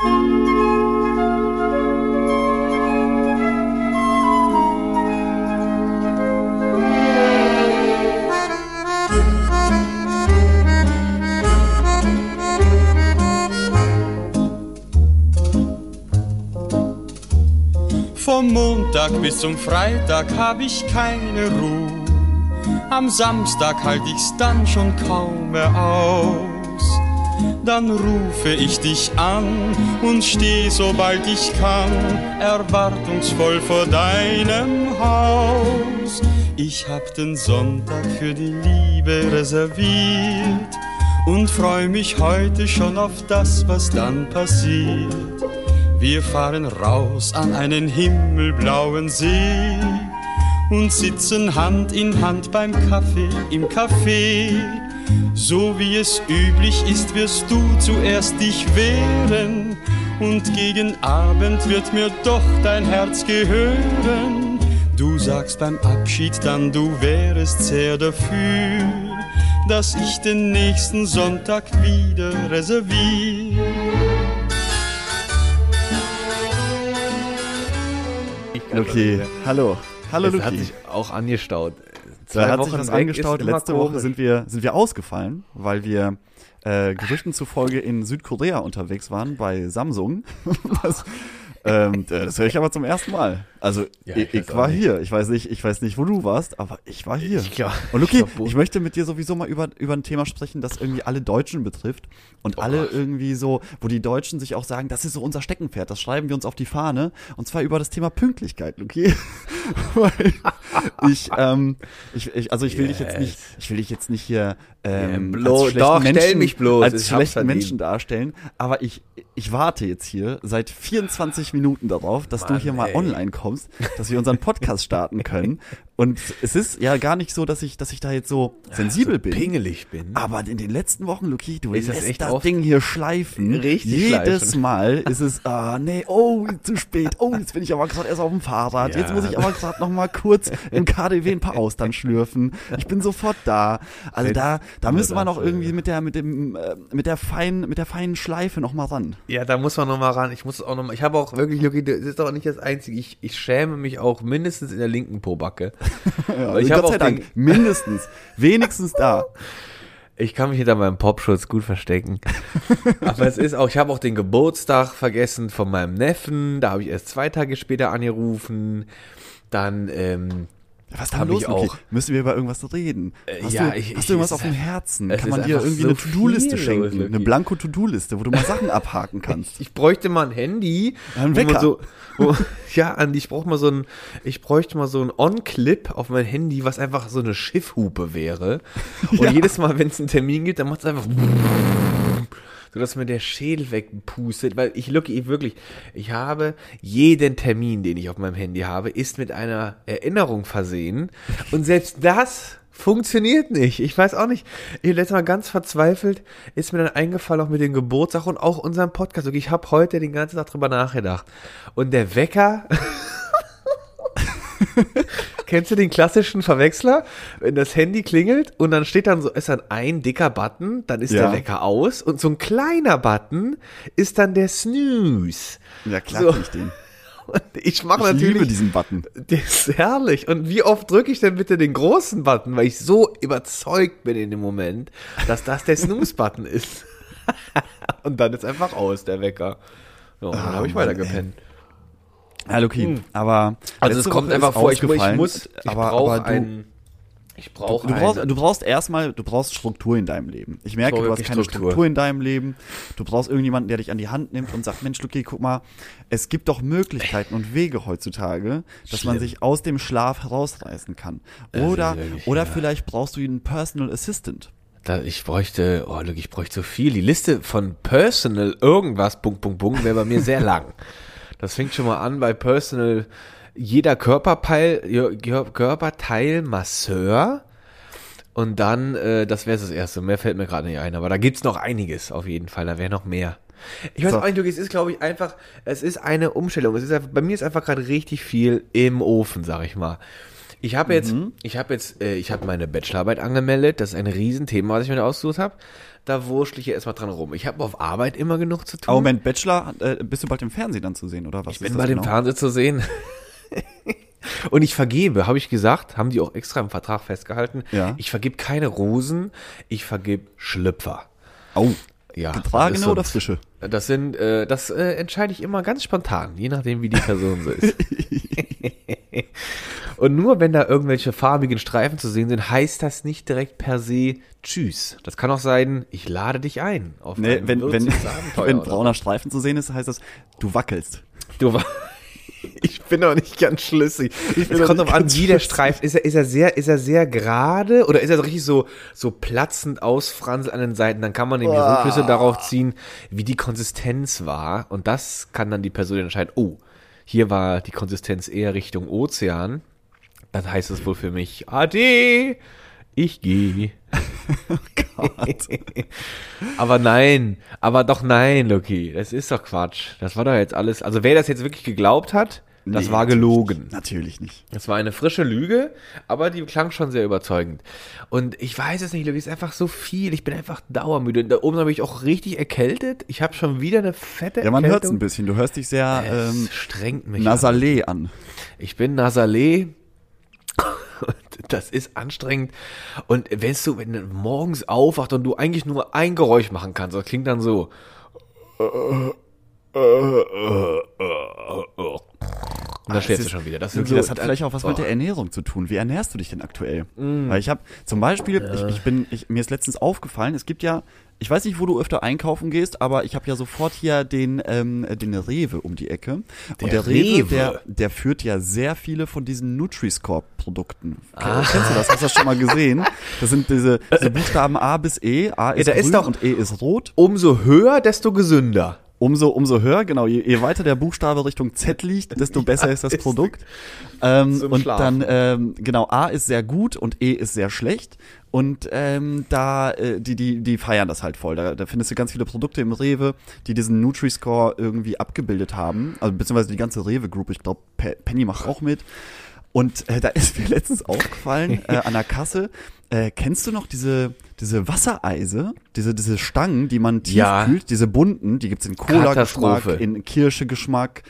Vom Montag bis zum Freitag hab ich keine Ruhe. Am Samstag halt ich's dann schon kaum mehr aus. Dann rufe ich dich an und steh, sobald ich kann, erwartungsvoll vor deinem Haus. Ich hab den Sonntag für die Liebe reserviert und freu mich heute schon auf das, was dann passiert. Wir fahren raus an einen himmelblauen See und sitzen Hand in Hand beim Kaffee im Café. So wie es üblich ist, wirst du zuerst dich wehren und gegen Abend wird mir doch dein Herz gehören. Du sagst beim Abschied dann, du wärest sehr dafür, dass ich den nächsten Sonntag wieder reserviere. Luki, hallo. Hallo es Luki. hat sich auch angestaut. Da hat sich Wochen was weg angestaut. Letzte Woche sind wir, sind wir ausgefallen, weil wir äh, Gerüchten zufolge in Südkorea unterwegs waren bei Samsung. das, ähm, das höre ich aber zum ersten Mal. Also Ja, ich, ich war hier. Ich weiß nicht, ich weiß nicht, wo du warst, aber ich war hier. Ich glaub- Und Luki, ich glaub, ich möchte mit dir sowieso mal über, über ein Thema sprechen, das irgendwie alle Deutschen betrifft. Und Oh alle irgendwie so, wo die Deutschen sich auch sagen, das ist so unser Steckenpferd, das schreiben wir uns auf die Fahne. Und zwar über das Thema Pünktlichkeit, Luki. Ich, ähm, ich, ich, also ich will dich jetzt nicht, Yes. ich will dich jetzt nicht hier ähm, bloß- als schlechten doch, Menschen, mich bloß, als schlechten. Menschen darstellen, aber ich, ich warte jetzt hier seit 24 Minuten darauf, dass du Mann, hier mal ey. online kommst, dass wir unseren Podcast starten können. Und es ist ja gar nicht so, dass ich, dass ich da jetzt so sensibel bin. pingelig bin. Aber in den letzten Wochen, Luki, du Ist das lässt echt das? Ding hier schleifen. Richtig Jedes schleifen. Mal ist es, ah, nee, oh, zu spät. Oh, jetzt bin ich aber gerade erst auf dem Fahrrad. Ja. Jetzt muss ich aber gerade noch mal kurz im KDW ein paar Austern schlürfen. Ich bin sofort da. Also da, da müssen wir noch das, irgendwie äh, mit der, mit dem, äh, mit der feinen, mit der feinen Schleife noch mal ran. Ja, da muss man noch mal ran. Ich muss auch noch mal. Ich habe auch wirklich, Luki, das ist doch nicht das Einzige. Ich, ich schäme mich auch mindestens in der linken Pobacke. Ja, ich also Gott sei auch Dank, den- mindestens, wenigstens da. Ich kann mich hinter meinem Popschutz gut verstecken. Aber es ist auch, ich habe auch den Geburtstag vergessen von meinem Neffen. Da habe ich erst zwei Tage später angerufen. Dann, ähm, Was ist denn Hab los, ich Luki? auch. Müssen wir über irgendwas reden? Äh, Hast ja, du, ich- hast du irgendwas auf dem Herzen? Kann man dir irgendwie so eine To-Do-Liste schenken? eine Luki. Blanko-To-Do-Liste, wo du mal Sachen abhaken kannst. ich bräuchte mal ein Handy. Ein Wecker. So, wo, ja, Andi, ich brauche mal so ein, ich bräuchte mal so ein On-Clip auf mein Handy, was einfach so eine Schiffhupe wäre. Und Ja. jedes Mal, wenn es einen Termin gibt, dann macht es einfach so dass mir der Schädel wegpustet, weil ich look, ich wirklich, ich habe jeden Termin, den ich auf meinem Handy habe, ist mit einer Erinnerung versehen und selbst das funktioniert nicht. Ich weiß auch nicht. Ich letztes Mal ganz verzweifelt ist mir dann eingefallen auch mit dem Geburtstag und auch unserem Podcast. Okay, Ich habe heute den ganzen Tag drüber nachgedacht und der Wecker Kennst du den klassischen Verwechsler? Wenn das Handy klingelt und dann steht dann so, ist dann ein dicker Button, dann ist Ja. der Wecker aus und so ein kleiner Button ist dann der Snooze. Ja, klar, So. ich den. Und ich mache Ich natürlich liebe diesen Button. der ist herrlich. Und wie oft drücke ich denn bitte den großen Button, weil ich so überzeugt bin in dem Moment, dass das der Snooze-Button ist. und dann ist einfach aus, der Wecker. Ja, und dann Ah, habe ich weiter gepennt. Ja, Luki, aber Also es kommt Woche einfach vor, ich, ich muss, ich aber, du, einen, ich brauche du, brauchst, einen, du brauchst erstmal, du brauchst Struktur in deinem Leben. Ich merke, brauche du hast keine Struktur. Struktur. in deinem Leben. Du brauchst irgendjemanden, der dich an die Hand nimmt und sagt, Mensch, Luki, guck mal, es gibt doch Möglichkeiten und Wege heutzutage, dass man Schlimm. sich aus dem Schlaf herausreißen kann. Oder, wirklich, oder ja. vielleicht brauchst du einen Personal Assistant. da, ich bräuchte, oh, look, ich bräuchte so viel. Die Liste von Personal irgendwas, Punkt, Punkt, Punkt, wäre bei mir sehr lang. Das fängt schon mal an bei Personal, jeder Körperteil, Kör- Körperteil Masseur. Und dann, äh, das wäre das erste. Mehr fällt mir gerade nicht ein. Aber da gibt's noch einiges auf jeden Fall. Da wäre noch mehr. Ich weiß So. auch nicht, es ist, glaube ich, einfach, es ist eine Umstellung. Es ist einfach, bei mir ist einfach gerade richtig viel im Ofen, sag ich mal. Ich habe jetzt, ich habe jetzt, äh, ich habe meine Bachelorarbeit angemeldet. Das ist ein Riesenthema, was ich mir da ausgesucht habe. Da wurschtel ich ja erstmal dran rum. Ich habe auf Arbeit immer genug zu tun. Aber Moment, Bachelor, äh, bist du bald im Fernsehen dann zu sehen, oder was? Ich bin bei dem Fernsehen zu sehen. Und ich vergebe, habe ich gesagt, haben die auch extra im Vertrag festgehalten. Ja. Ich vergebe keine Rosen, ich vergebe Schlüpfer. Oh, Ja, getragene oder frische? Das sind, äh, das äh, entscheide ich immer ganz spontan, je nachdem, wie die Person so ist. Und nur wenn da irgendwelche farbigen Streifen zu sehen sind, heißt das nicht direkt per se Tschüss. Das kann auch sein, ich lade dich ein auf Nee, wenn, wenn, wenn brauner Streifen zu sehen ist, heißt das, du wackelst. Du war. Ich bin noch nicht ganz schlüssig. bin Es noch kommt drauf an, wie der. Streifen ist. Er, ist er sehr, ist er sehr gerade oder ist er so richtig so, so platzend ausfranselt an den Seiten? Dann kann man nämlich Rückschlüsse darauf ziehen, wie die Konsistenz war. Und das kann dann die Person entscheiden. Oh, hier war die Konsistenz eher Richtung Ozean. Dann heißt es wohl für mich, Ade, ich gehe. aber nein, aber doch nein, Loki, das ist doch Quatsch. Das war doch jetzt alles. Also wer das jetzt wirklich geglaubt hat, das Nee, war gelogen. Natürlich nicht. Das war eine frische Lüge, aber die klang schon sehr überzeugend. Und ich weiß es nicht, Loki, es ist einfach so viel. Ich bin einfach dauermüde. Und da oben habe ich auch richtig erkältet. Ich habe schon wieder eine fette Ja, man hört es ein bisschen. Du hörst dich sehr Es ähm, strengt mich. an. nasalé an. Ich bin Nasalé. Das ist anstrengend. Und wenn du, wenn du morgens aufwacht und du eigentlich nur ein Geräusch machen kannst, das klingt dann so. Und dann schläfst du ist- schon wieder. Das, so, das hat vielleicht auch was mit Boah. der Ernährung zu tun. Wie ernährst du dich denn aktuell? Mm. Weil ich habe zum Beispiel, ich, ich bin, ich, mir ist letztens aufgefallen, es gibt ja, ich weiß nicht, wo du öfter einkaufen gehst, aber ich habe ja sofort hier den, ähm, den Rewe um die Ecke. Und Der der Rewe, Rewe? der, der führt ja sehr viele von diesen Nutri-Score-Produkten. Kennst du das? Hast du das schon mal gesehen? Das sind diese, diese Buchstaben A bis E. A ist da ist grün doch- und E ist rot. Umso höher, desto gesünder. Umso, umso höher, genau, je, je weiter der Buchstabe Richtung Z liegt, desto besser ist das Produkt. Ähm, und Schlafen. dann, ähm, genau, A ist sehr gut und E ist sehr schlecht. Und ähm, da, äh, die, die, die feiern das halt voll. Da, da findest du ganz viele Produkte im Rewe, die diesen Nutri-Score irgendwie abgebildet haben. Also beziehungsweise die ganze Rewe-Group, ich glaube, Penny macht auch mit. Und äh, da ist mir letztens aufgefallen, äh, an der Kasse, äh, kennst du noch diese, diese Wassereise, diese, diese Stangen, die man tief Ja. kühlt, diese bunten, die gibt's in Cola-Geschmack, in Kirsche-Geschmack.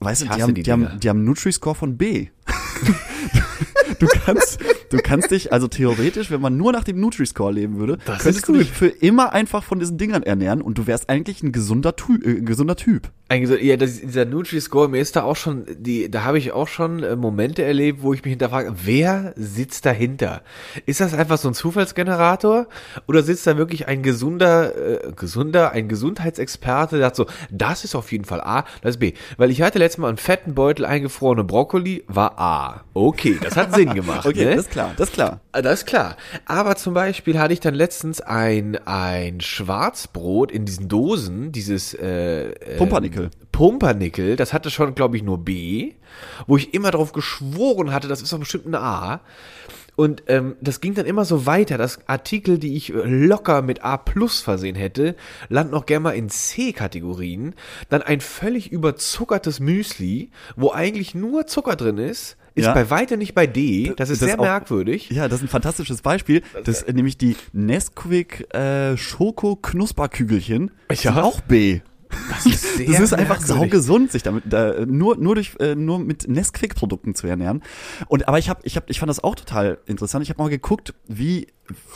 Weißt du, die haben, die die, haben, die haben einen Nutri-Score von B. du kannst, du kannst dich, also theoretisch, wenn man nur nach dem Nutri-Score leben würde, Das könntest du dich für immer einfach von diesen Dingern ernähren und du wärst eigentlich ein gesunder, Ty äh, ein gesunder Typ. Eigentlich ja, das, dieser Nutri-Score, mir ist da auch schon, die, da habe ich auch schon äh, Momente erlebt, wo ich mich hinterfrage, wer sitzt dahinter? Ist das einfach so ein Zufallsgenerator? Oder sitzt da wirklich ein gesunder, äh, gesunder, ein Gesundheitsexperte, der sagt so, das ist auf jeden Fall A, das ist B. Weil ich hatte letztes Mal einen fetten Beutel eingefrorene Brokkoli, war A. Okay, das hat Sinn gemacht, Okay, ne? das ist klar, das ist klar. Ah, Das ist klar. Aber zum Beispiel hatte ich dann letztens ein, ein Schwarzbrot in diesen Dosen, dieses äh, äh, Pumpernickel. Pumpernickel, das hatte schon, glaube ich, nur B, wo ich immer drauf geschworen hatte, das ist doch bestimmt ein A. Und ähm, das ging dann immer so weiter, dass Artikel, die ich äh, locker mit A plus versehen hätte, landen auch gerne mal in C-Kategorien. Dann ein völlig überzuckertes Müsli, wo eigentlich nur Zucker drin ist, ist Ja. bei weitem nicht bei D. Das ist Das sehr auch- merkwürdig. Ja, das ist ein fantastisches Beispiel. Das ist nämlich die Nesquik äh, Schoko Knusperkügelchen. Ja. sind auch B. Das ist, sehr Das ist einfach saugesund, sich damit da, nur nur durch äh, nur mit Nesquik Produkten zu ernähren. Und aber ich habe ich habe ich fand das auch total interessant. Ich habe mal geguckt, wie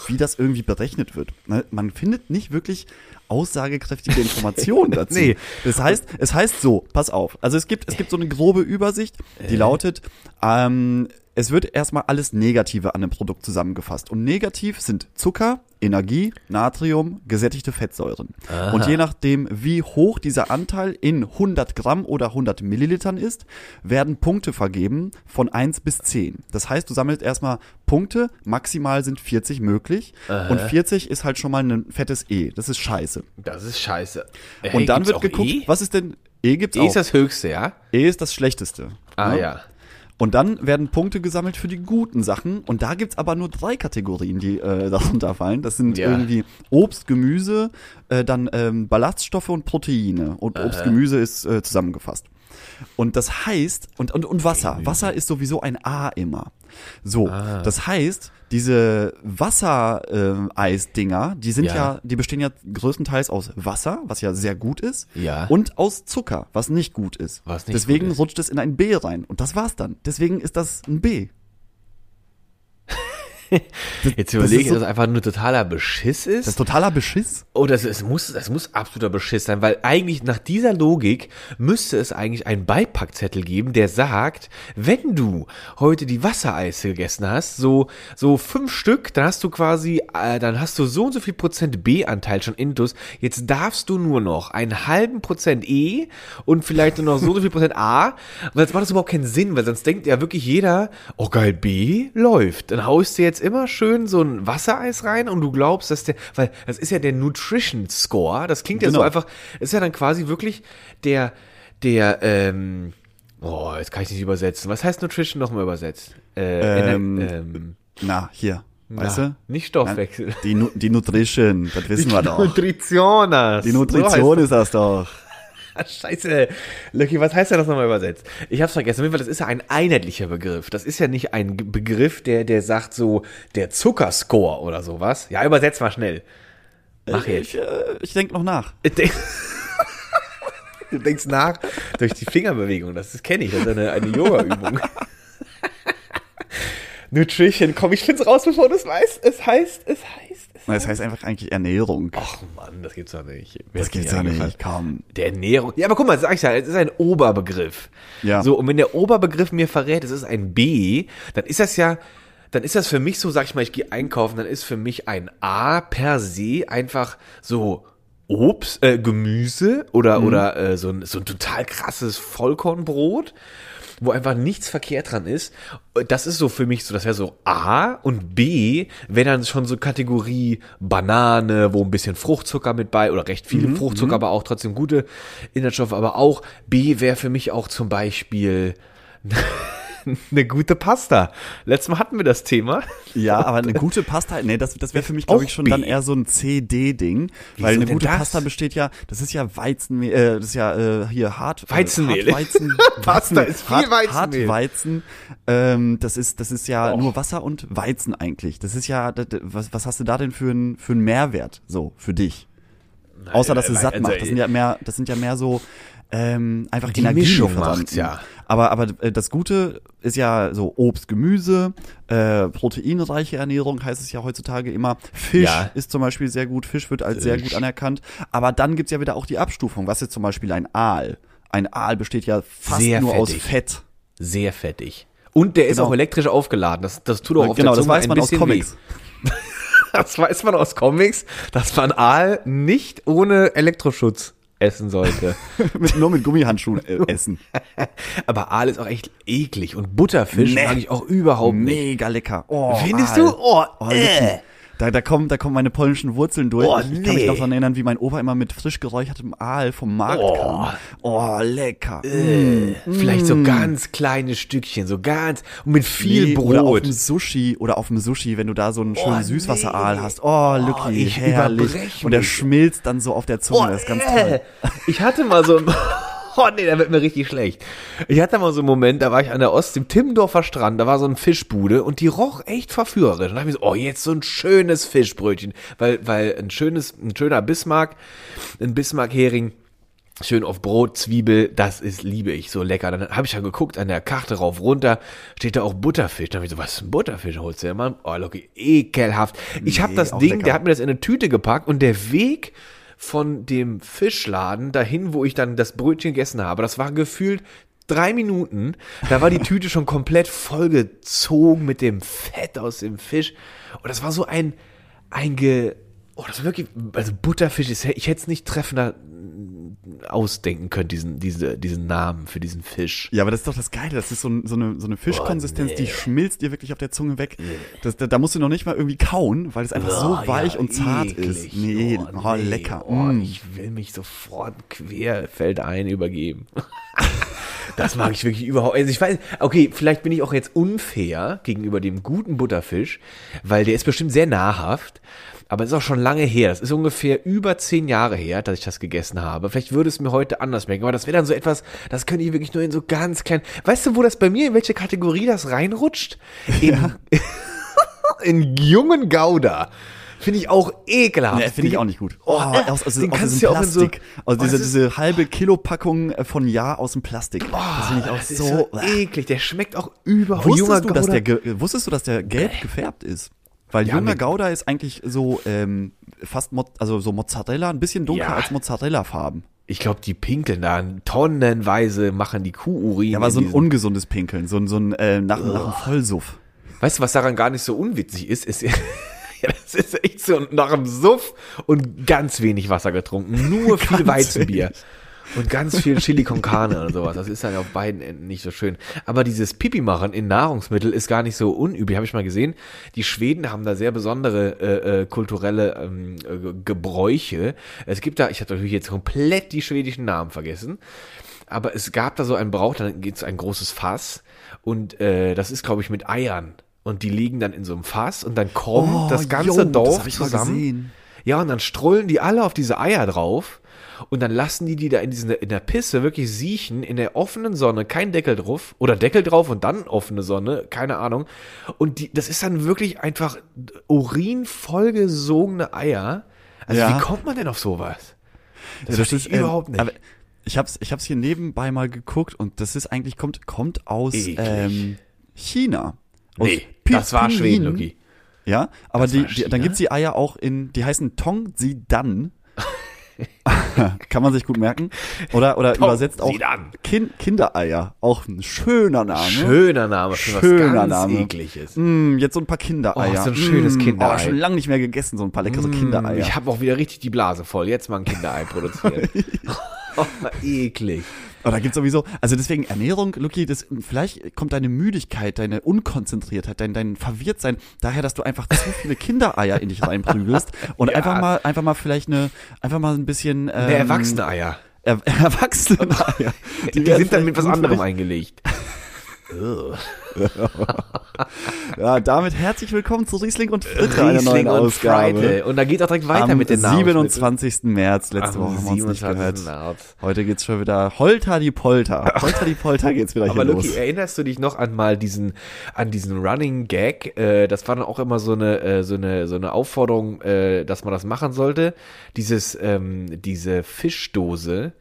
wie das irgendwie berechnet wird. Ne, Man findet nicht wirklich aussagekräftige Informationen dazu. Nee. Das heißt, es heißt so, pass auf. Also es gibt es gibt so eine grobe Übersicht, die lautet ähm, es wird erstmal alles Negative an dem Produkt zusammengefasst. Und negativ sind Zucker, Energie, Natrium, gesättigte Fettsäuren. Und je nachdem, wie hoch dieser Anteil in 100 Gramm oder 100 Millilitern ist, werden Punkte vergeben von 1 bis 10. Das heißt, du sammelst erstmal Punkte, maximal sind 40 möglich. Und 40 ist halt schon mal ein fettes E. Das ist scheiße. Das ist scheiße. Hey, Und dann wird geguckt, E? was ist denn E gibt's E auch. ist das höchste, ja? e ist das schlechteste. Ah ne? ja. Und dann werden Punkte gesammelt für die guten Sachen. Und da gibt's aber nur drei Kategorien, die äh, darunter fallen. Das sind Ja. irgendwie Obst, Gemüse, äh, dann ähm, Ballaststoffe und Proteine. Und Obst, Gemüse ist äh, zusammengefasst. Und das heißt, und, und, und Wasser. Wasser ist sowieso ein A immer. So, Ah. das heißt, diese Wassereisdinger, die sind Ja. ja. die bestehen ja größtenteils aus Wasser, was ja sehr gut ist, Ja. und aus Zucker, was nicht gut ist. Was nicht Deswegen gut ist. rutscht es in ein B rein. Und das war's dann. Deswegen ist das ein B. Jetzt das überlege ich, so- dass es einfach nur totaler Beschiss ist. Das ist totaler Beschiss. Oh, das, es muss, das muss absoluter Beschiss sein, weil eigentlich nach dieser Logik müsste es eigentlich einen Beipackzettel geben, der sagt, wenn du heute die Wassereise gegessen hast, so, so fünf Stück, dann hast du quasi, äh, dann hast du so und so viel Prozent B-Anteil schon intus, jetzt darfst du nur noch einen halben Prozent E und vielleicht nur noch so und so viel Prozent A, weil jetzt macht das überhaupt keinen Sinn, weil sonst denkt ja wirklich jeder, oh geil, B läuft, dann haust du jetzt immer schön so ein Wassereis rein und du glaubst, dass der, weil das ist ja der Nutrition Score, das klingt ja so Genau. einfach, ist ja dann quasi wirklich der, der, ähm, oh, jetzt kann ich nicht übersetzen. Was heißt Nutrition nochmal übersetzt? Äh, Ähm, ähm, Na, hier. Weißt na, du? Nicht Stoffwechsel. Die, Nu- die Nutrition, das wissen wir doch. Nutritionas. Die Nutrition ist das doch. Ah, Scheiße. Lucky, was heißt denn das nochmal übersetzt? Ich hab's vergessen. Auf jeden Fall, das ist ja ein einheitlicher Begriff. Das ist ja nicht ein Begriff, der, der sagt so, der Zuckerscore oder sowas. Ja, übersetz mal schnell. Mach jetzt. Ich, äh, ich denke noch nach. Denk- Du denkst nach durch die Fingerbewegung. Das kenne ich. Das ist eine, eine Yoga-Übung. Nutrition. Komm, ich find's raus, bevor du es weißt. Es heißt, es heißt, es Das heißt einfach eigentlich Ernährung. Ach Mann, das gibt's doch nicht. Mir das gibt's ja eingefallen. nicht, komm. Der Ernährung. Ja, aber guck mal, sag ich ja, es ist ein Oberbegriff. Ja. So, und wenn der Oberbegriff mir verrät, es ist ein B, dann ist das ja, dann ist das für mich so, sag ich mal, ich gehe einkaufen, dann ist für mich ein A per se einfach so Obst, äh, Gemüse oder, oder äh, so, ein, so ein total krasses Vollkornbrot, wo einfach nichts verkehrt dran ist. Das ist so für mich so, das wäre so A und B wäre dann schon so Kategorie Banane, wo ein bisschen Fruchtzucker mit bei oder recht viel Fruchtzucker, aber auch trotzdem gute Inhaltsstoffe, aber auch B wäre für mich auch zum Beispiel eine gute Pasta. Letztes Mal hatten wir das Thema. Ja, aber eine gute Pasta, nee, das, das wäre für mich, glaube ich, schon B. dann eher so ein C-D-Ding. Weil eine gute das? Pasta besteht ja, das ist ja Weizenmehl, äh, das ist ja äh, hier hart, äh, Weizenmehl. Hartweizen, Pasta ist viel hart, Weizenmehl. Hartweizen, ähm, das ist, das ist ja Och. nur Wasser und Weizen eigentlich. Das ist ja, das, was, was hast du da denn für einen für einen Mehrwert, so, für dich? Außer, dass es satt also, macht. Das sind ja mehr, das sind ja mehr so, ähm, einfach Die Mischung Energielieferanten. macht's, ja. Aber, aber äh, das Gute ist ja so Obst, Gemüse, äh, proteinreiche Ernährung heißt es ja heutzutage immer. Fisch Ja. ist zum Beispiel sehr gut, Fisch wird als sehr gut anerkannt. Aber dann gibt's ja wieder auch die Abstufung. Was ist zum Beispiel ein Aal? Ein Aal besteht ja fast Sehr nur aus fettig. Fett. Sehr fettig. Und der ist Genau. auch elektrisch aufgeladen. Das, das tut auch auf genau, der das Zunge weiß ein man aus Comics. Das weiß man aus Comics, dass man Aal nicht ohne Elektroschutz essen sollte. mit, nur mit Gummihandschuhen äh, essen. Aber Aal ist auch echt eklig und Butterfisch Nee. mag ich auch überhaupt nicht. Mega lecker. Oh, Findest Aal. du? Oh, Oh, äh. Da, da, kommen, da kommen meine polnischen Wurzeln durch. Oh, ich, ich kann mich noch daran erinnern, wie mein Opa immer mit frisch geräuchertem Aal vom Markt Oh. kam. Oh, lecker. Äh, Vielleicht so ganz kleine Stückchen, so ganz und mit viel Nee, Oder auf Brot. dem Sushi, oder auf dem Sushi, wenn du da so einen schönen Oh, Süßwasseraal nee. hast. Oh, Lucky, ich herrlich. Und der schmilzt dann so auf der Zunge, das ist ganz toll. äh. Ich hatte mal so Oh nee, da wird mir richtig schlecht. Ich hatte mal so einen Moment, da war ich an der Ostsee, im Timmendorfer Strand, da war so ein Fischbude und die roch echt verführerisch. Und da hab ich so, oh, jetzt so ein schönes Fischbrötchen. Weil, weil ein schönes, ein schöner Bismarck, ein Bismarck-Hering, schön auf Brot, Zwiebel, das ist, liebe ich, so lecker. Dann habe ich ja geguckt, an der Karte rauf, runter, steht da auch Butterfisch. Dann hab ich so, was ist ein Butterfisch? Holst du ja mal? Oh, Loki, ekelhaft. Ich habe Nee, das auch Ding, lecker. der hat mir das in eine Tüte gepackt und der Weg von dem Fischladen dahin, wo ich dann das Brötchen gegessen habe, das war gefühlt drei Minuten. Da war die Tüte schon komplett vollgezogen mit dem Fett aus dem Fisch. Und das war so ein, ein ge, oh, das war wirklich, also Butterfisch ist, ich hätte es nicht treffender ausdenken können, diesen, diese, diesen Namen für diesen Fisch. Ja, aber das ist doch das Geile. Das ist so, so eine, so eine Fischkonsistenz, Oh, die schmilzt dir wirklich auf der Zunge weg. Das, da, da musst du noch nicht mal irgendwie kauen, weil es einfach Oh, so weich ja, und zart eklig. ist. Nee, oh, nee. lecker. Oh, Mm. Ich will mich sofort querfeldein übergeben. Das mag ich wirklich überhaupt. Also ich weiß, okay, vielleicht bin ich auch jetzt unfair gegenüber dem guten Butterfisch, weil der ist bestimmt sehr nahrhaft. Aber es ist auch schon lange her. Das ist ungefähr über zehn Jahre her, dass ich das gegessen habe. Vielleicht würde es mir heute anders schmecken. Aber das wäre dann so etwas, das könnte ich wirklich nur in so ganz kleinen. Weißt du, wo das bei mir, in welche Kategorie das reinrutscht? In, ja. in jungen Gouda. Finde ich auch ekelhaft. Nee, finde ich auch nicht gut. Oh, aus, aus, den aus diesem ja Plastik. So, also diese, diese halbe Kilo-Packung von Jahr aus dem Plastik. Oh, das finde ich auch so, so eklig. Der schmeckt auch überhaupt wusstest du, dass der, Wusstest du, dass der gelb gefärbt ist? Weil ja, junger Gouda ist eigentlich so ähm, fast Mo also so Mozzarella, ein bisschen dunkler ja. als Mozzarella-Farben. Ich glaube, die pinkeln da tonnenweise, machen die Kuhurin. Ja, aber so ein ungesundes Pinkeln, so ein, so ein äh, nach, nach einem Vollsuff. Weißt du, was daran gar nicht so unwitzig ist? ist ja, das ist echt so nach einem Suff und ganz wenig Wasser getrunken. Nur viel Weizenbier. Und ganz viel Chili con Carne und sowas. Das ist dann auf beiden Enden nicht so schön. Aber dieses Pipi machen in Nahrungsmittel ist gar nicht so unüblich. Habe ich mal gesehen. Die Schweden haben da sehr besondere äh, äh, kulturelle ähm, äh, Gebräuche. Es gibt da, ich habe natürlich jetzt komplett die schwedischen Namen vergessen. Aber es gab da so einen Brauch, dann geht's ein großes Fass. Und äh, das ist, glaube ich, mit Eiern. Und die liegen dann in so einem Fass und dann kommt oh, das ganze yo, Dorf zusammen. Ja, und dann strollen die alle auf diese Eier drauf und dann lassen die die da in, diesen, in der Pisse wirklich siechen, in der offenen Sonne, kein Deckel drauf oder Deckel drauf und dann offene Sonne, keine Ahnung. Und die, das ist dann wirklich einfach Urin vollgesogene Eier. Also ja. wie kommt man denn auf sowas? Das, ja, das ist ähm, überhaupt nicht. Aber ich hab's, ich hab's hier nebenbei mal geguckt und das ist eigentlich kommt kommt aus ähm, China. Aus nee, das war Schweden, Luki. Ja, aber die, die, dann gibt's die Eier auch in, die heißen Tong Si Dan. Kann man sich gut merken. Oder, oder Tom, übersetzt auch kind, Kindereier. Auch ein schöner Name. Schöner Name. Schöner was ganz Name. Ekliges. Mm, jetzt so ein paar Kindereier. Oh, so ein schönes mm, Kinderei. Oh, schon lange nicht mehr gegessen, so ein paar leckere mm, Kindereier. Ich habe auch wieder richtig die Blase voll. Jetzt mal ein Kinderei produzieren. oh, eklig. Aber da gibt's sowieso, also deswegen Ernährung, Luki, das, vielleicht kommt deine Müdigkeit, deine Unkonzentriertheit, dein, dein Verwirrtsein daher, dass du einfach zu viele Kindereier in dich reinprügelst und ja. einfach mal, einfach mal vielleicht eine, einfach mal ein bisschen, ähm, Mehr erwachsene Eier. Er, erwachsene Eier. Die, die sind dann mit was anderem eingelegt. ja, damit herzlich willkommen zu Riesling und Fritte, einer neuen Ausgabe. Friday. Und da geht auch direkt weiter Am mit den Namen. 27. März, letzte Am Woche haben wir uns nicht gehört. März. Heute geht's schon wieder Holter die Polter. Holter die Polter geht's wieder Aber hier Luki, los. erinnerst du dich noch an mal diesen, an diesen Running Gag? Äh, das war dann auch immer so eine, äh, so eine, so eine Aufforderung, äh, dass man das machen sollte. Dieses, ähm, diese Fischdose,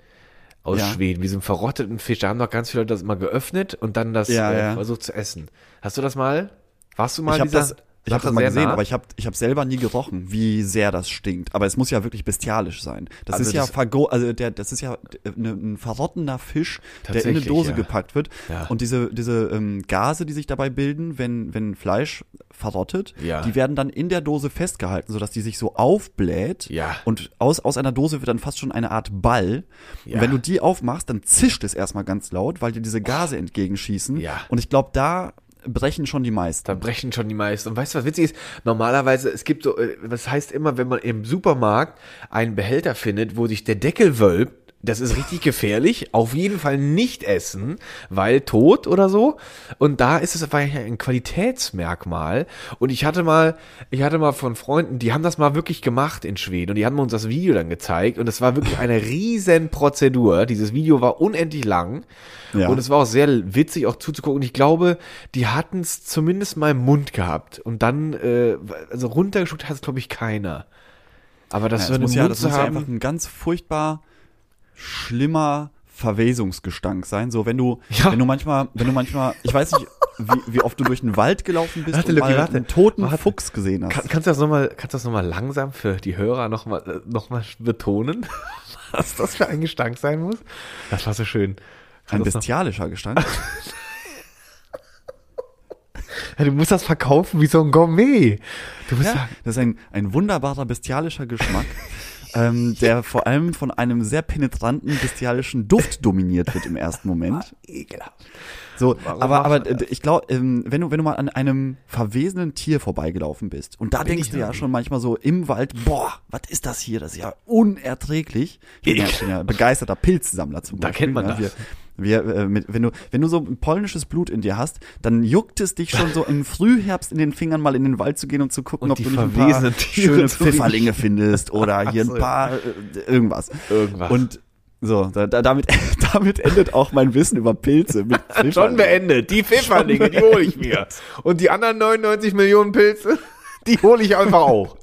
aus ja. Schweden, wie so einen verrotteten Fisch. Da haben doch ganz viele Leute das immer geöffnet und dann das ja, äh, versucht zu essen. Hast du das mal? Warst du mal ich dieser, das, ich habe das mal gesehen, nah? aber ich habe ich hab selber nie gerochen, wie sehr das stinkt. Aber es muss ja wirklich bestialisch sein. Das also ist ja Vergo also der, das ist ja ne, ein verrottener Fisch, der in eine Dose ja. gepackt wird. Ja. Und diese diese ähm, Gase, die sich dabei bilden, wenn wenn Fleisch verrottet, ja. die werden dann in der Dose festgehalten, sodass die sich so aufbläht. Ja. Und aus aus einer Dose wird dann fast schon eine Art Ball. Ja. Und wenn du die aufmachst, dann zischt es erstmal ganz laut, weil dir diese Gase entgegenschießen. Ja. Und ich glaube, da brechen schon die meisten. Da brechen schon die meisten. Und weißt du, was witzig ist? Normalerweise, es gibt so, äh, was heißt immer, wenn man im Supermarkt einen Behälter findet, wo sich der Deckel wölbt, das ist richtig gefährlich. Auf jeden Fall nicht essen, weil tot oder so. Und da ist es einfach ein Qualitätsmerkmal. Und ich hatte mal, ich hatte mal von Freunden, die haben das mal wirklich gemacht in Schweden und die haben uns das Video dann gezeigt und es war wirklich eine riesen Prozedur. Dieses Video war unendlich lang ja. und es war auch sehr witzig auch zuzugucken. Und ich glaube, die hatten es zumindest mal im Mund gehabt und dann, äh, also runtergeschuckt hat es glaube ich keiner. Aber das ja, so muss ja, das muss ja einfach ein ganz furchtbar schlimmer Verwesungsgestank sein. So, wenn du, ja. wenn du manchmal, wenn du manchmal, ich weiß nicht, wie, wie oft du durch den Wald gelaufen bist warte, und mal warte, einen toten warte. Fuchs gesehen hast. Kann, kannst du das nochmal, kannst du das nochmal langsam für die Hörer nochmal, noch mal betonen? Was das für ein Gestank sein muss? Das war so schön. Kann ein bestialischer Gestank? ja, du musst das verkaufen wie so ein Gourmet. Du musst ja, sagen, das ist ein, ein wunderbarer bestialischer Geschmack ähm, der vor allem von einem sehr penetranten, bestialischen Duft dominiert wird im ersten Moment. So, Warum aber, aber ich glaube, ähm, wenn du, wenn du mal an einem verwesenen Tier vorbeigelaufen bist und da bin denkst du ja schon manchmal so im Wald, boah, was ist das hier? Das ist ja unerträglich. Ich bin ja, ich bin ja begeisterter Pilzsammler zum Beispiel. Da kennt man ja, das. Wir, Wir, äh, mit, wenn, du, wenn du so ein polnisches Blut in dir hast, dann juckt es dich schon so im Frühherbst in den Fingern mal in den Wald zu gehen und zu gucken, Und ob du nicht ein paar schöne. Pfifferlinge findest oder hier ein paar äh, irgendwas. Irgendwas. Und so, da, da, damit, damit endet auch mein Wissen über Pilze. Mit Schon beendet. Die Pfifferlinge, die hole ich mir. Und die anderen 99 Millionen Pilze, die hole ich einfach auch.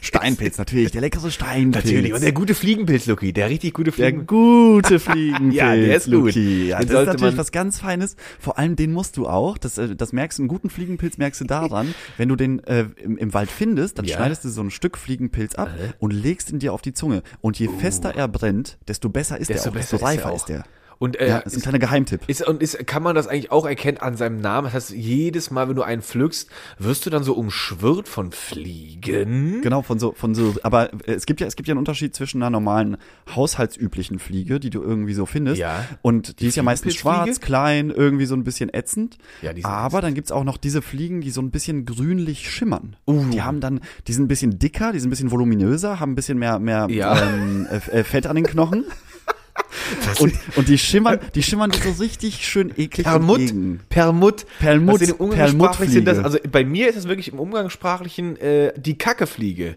Steinpilz, natürlich, der leckere Steinpilz. Natürlich. Und der gute Fliegenpilz, Lucky. Der richtig gute Der Fliegenpilz. gute Fliegenpilz, Ja, der ist gut. Luki. Ja, Den das ist natürlich was ganz Feines. Vor allem den musst du auch. Das, äh, das merkst du, einen guten Fliegenpilz merkst du daran, wenn du den äh, im, im Wald findest, dann Ja. schneidest du so ein Stück Fliegenpilz ab und legst ihn dir auf die Zunge. Und je fester er brennt, desto besser ist. Desto er auch, desto ist er reifer auch. ist er. Und äh, Ja, das ist ein kleiner Geheimtipp. Ist, und ist, kann man das eigentlich auch erkennen an seinem Namen? Das heißt, jedes Mal, wenn du einen pflückst, wirst du dann so umschwirrt von Fliegen. Genau, von so, von so, aber äh, es gibt ja, es gibt ja einen Unterschied zwischen einer normalen haushaltsüblichen Fliege, die du irgendwie so findest. Ja. Und die, ist ja meistens schwarz, klein, irgendwie so ein bisschen ätzend. Ja, die sind aber dann gibt's auch noch diese Fliegen, die so ein bisschen grünlich schimmern. Uh. Die haben dann, die sind ein bisschen dicker, die sind ein bisschen voluminöser, haben ein bisschen mehr, mehr Ja. ähm, äh, äh, Fett an den Knochen. und, und die schimmern, die schimmern so richtig schön eklig Perlmutt, entgegen. Perlmutt, Perlmutt, Also Umgangssprachlichen sind das, also bei mir ist das wirklich im Umgangssprachlichen äh, die Kackefliege.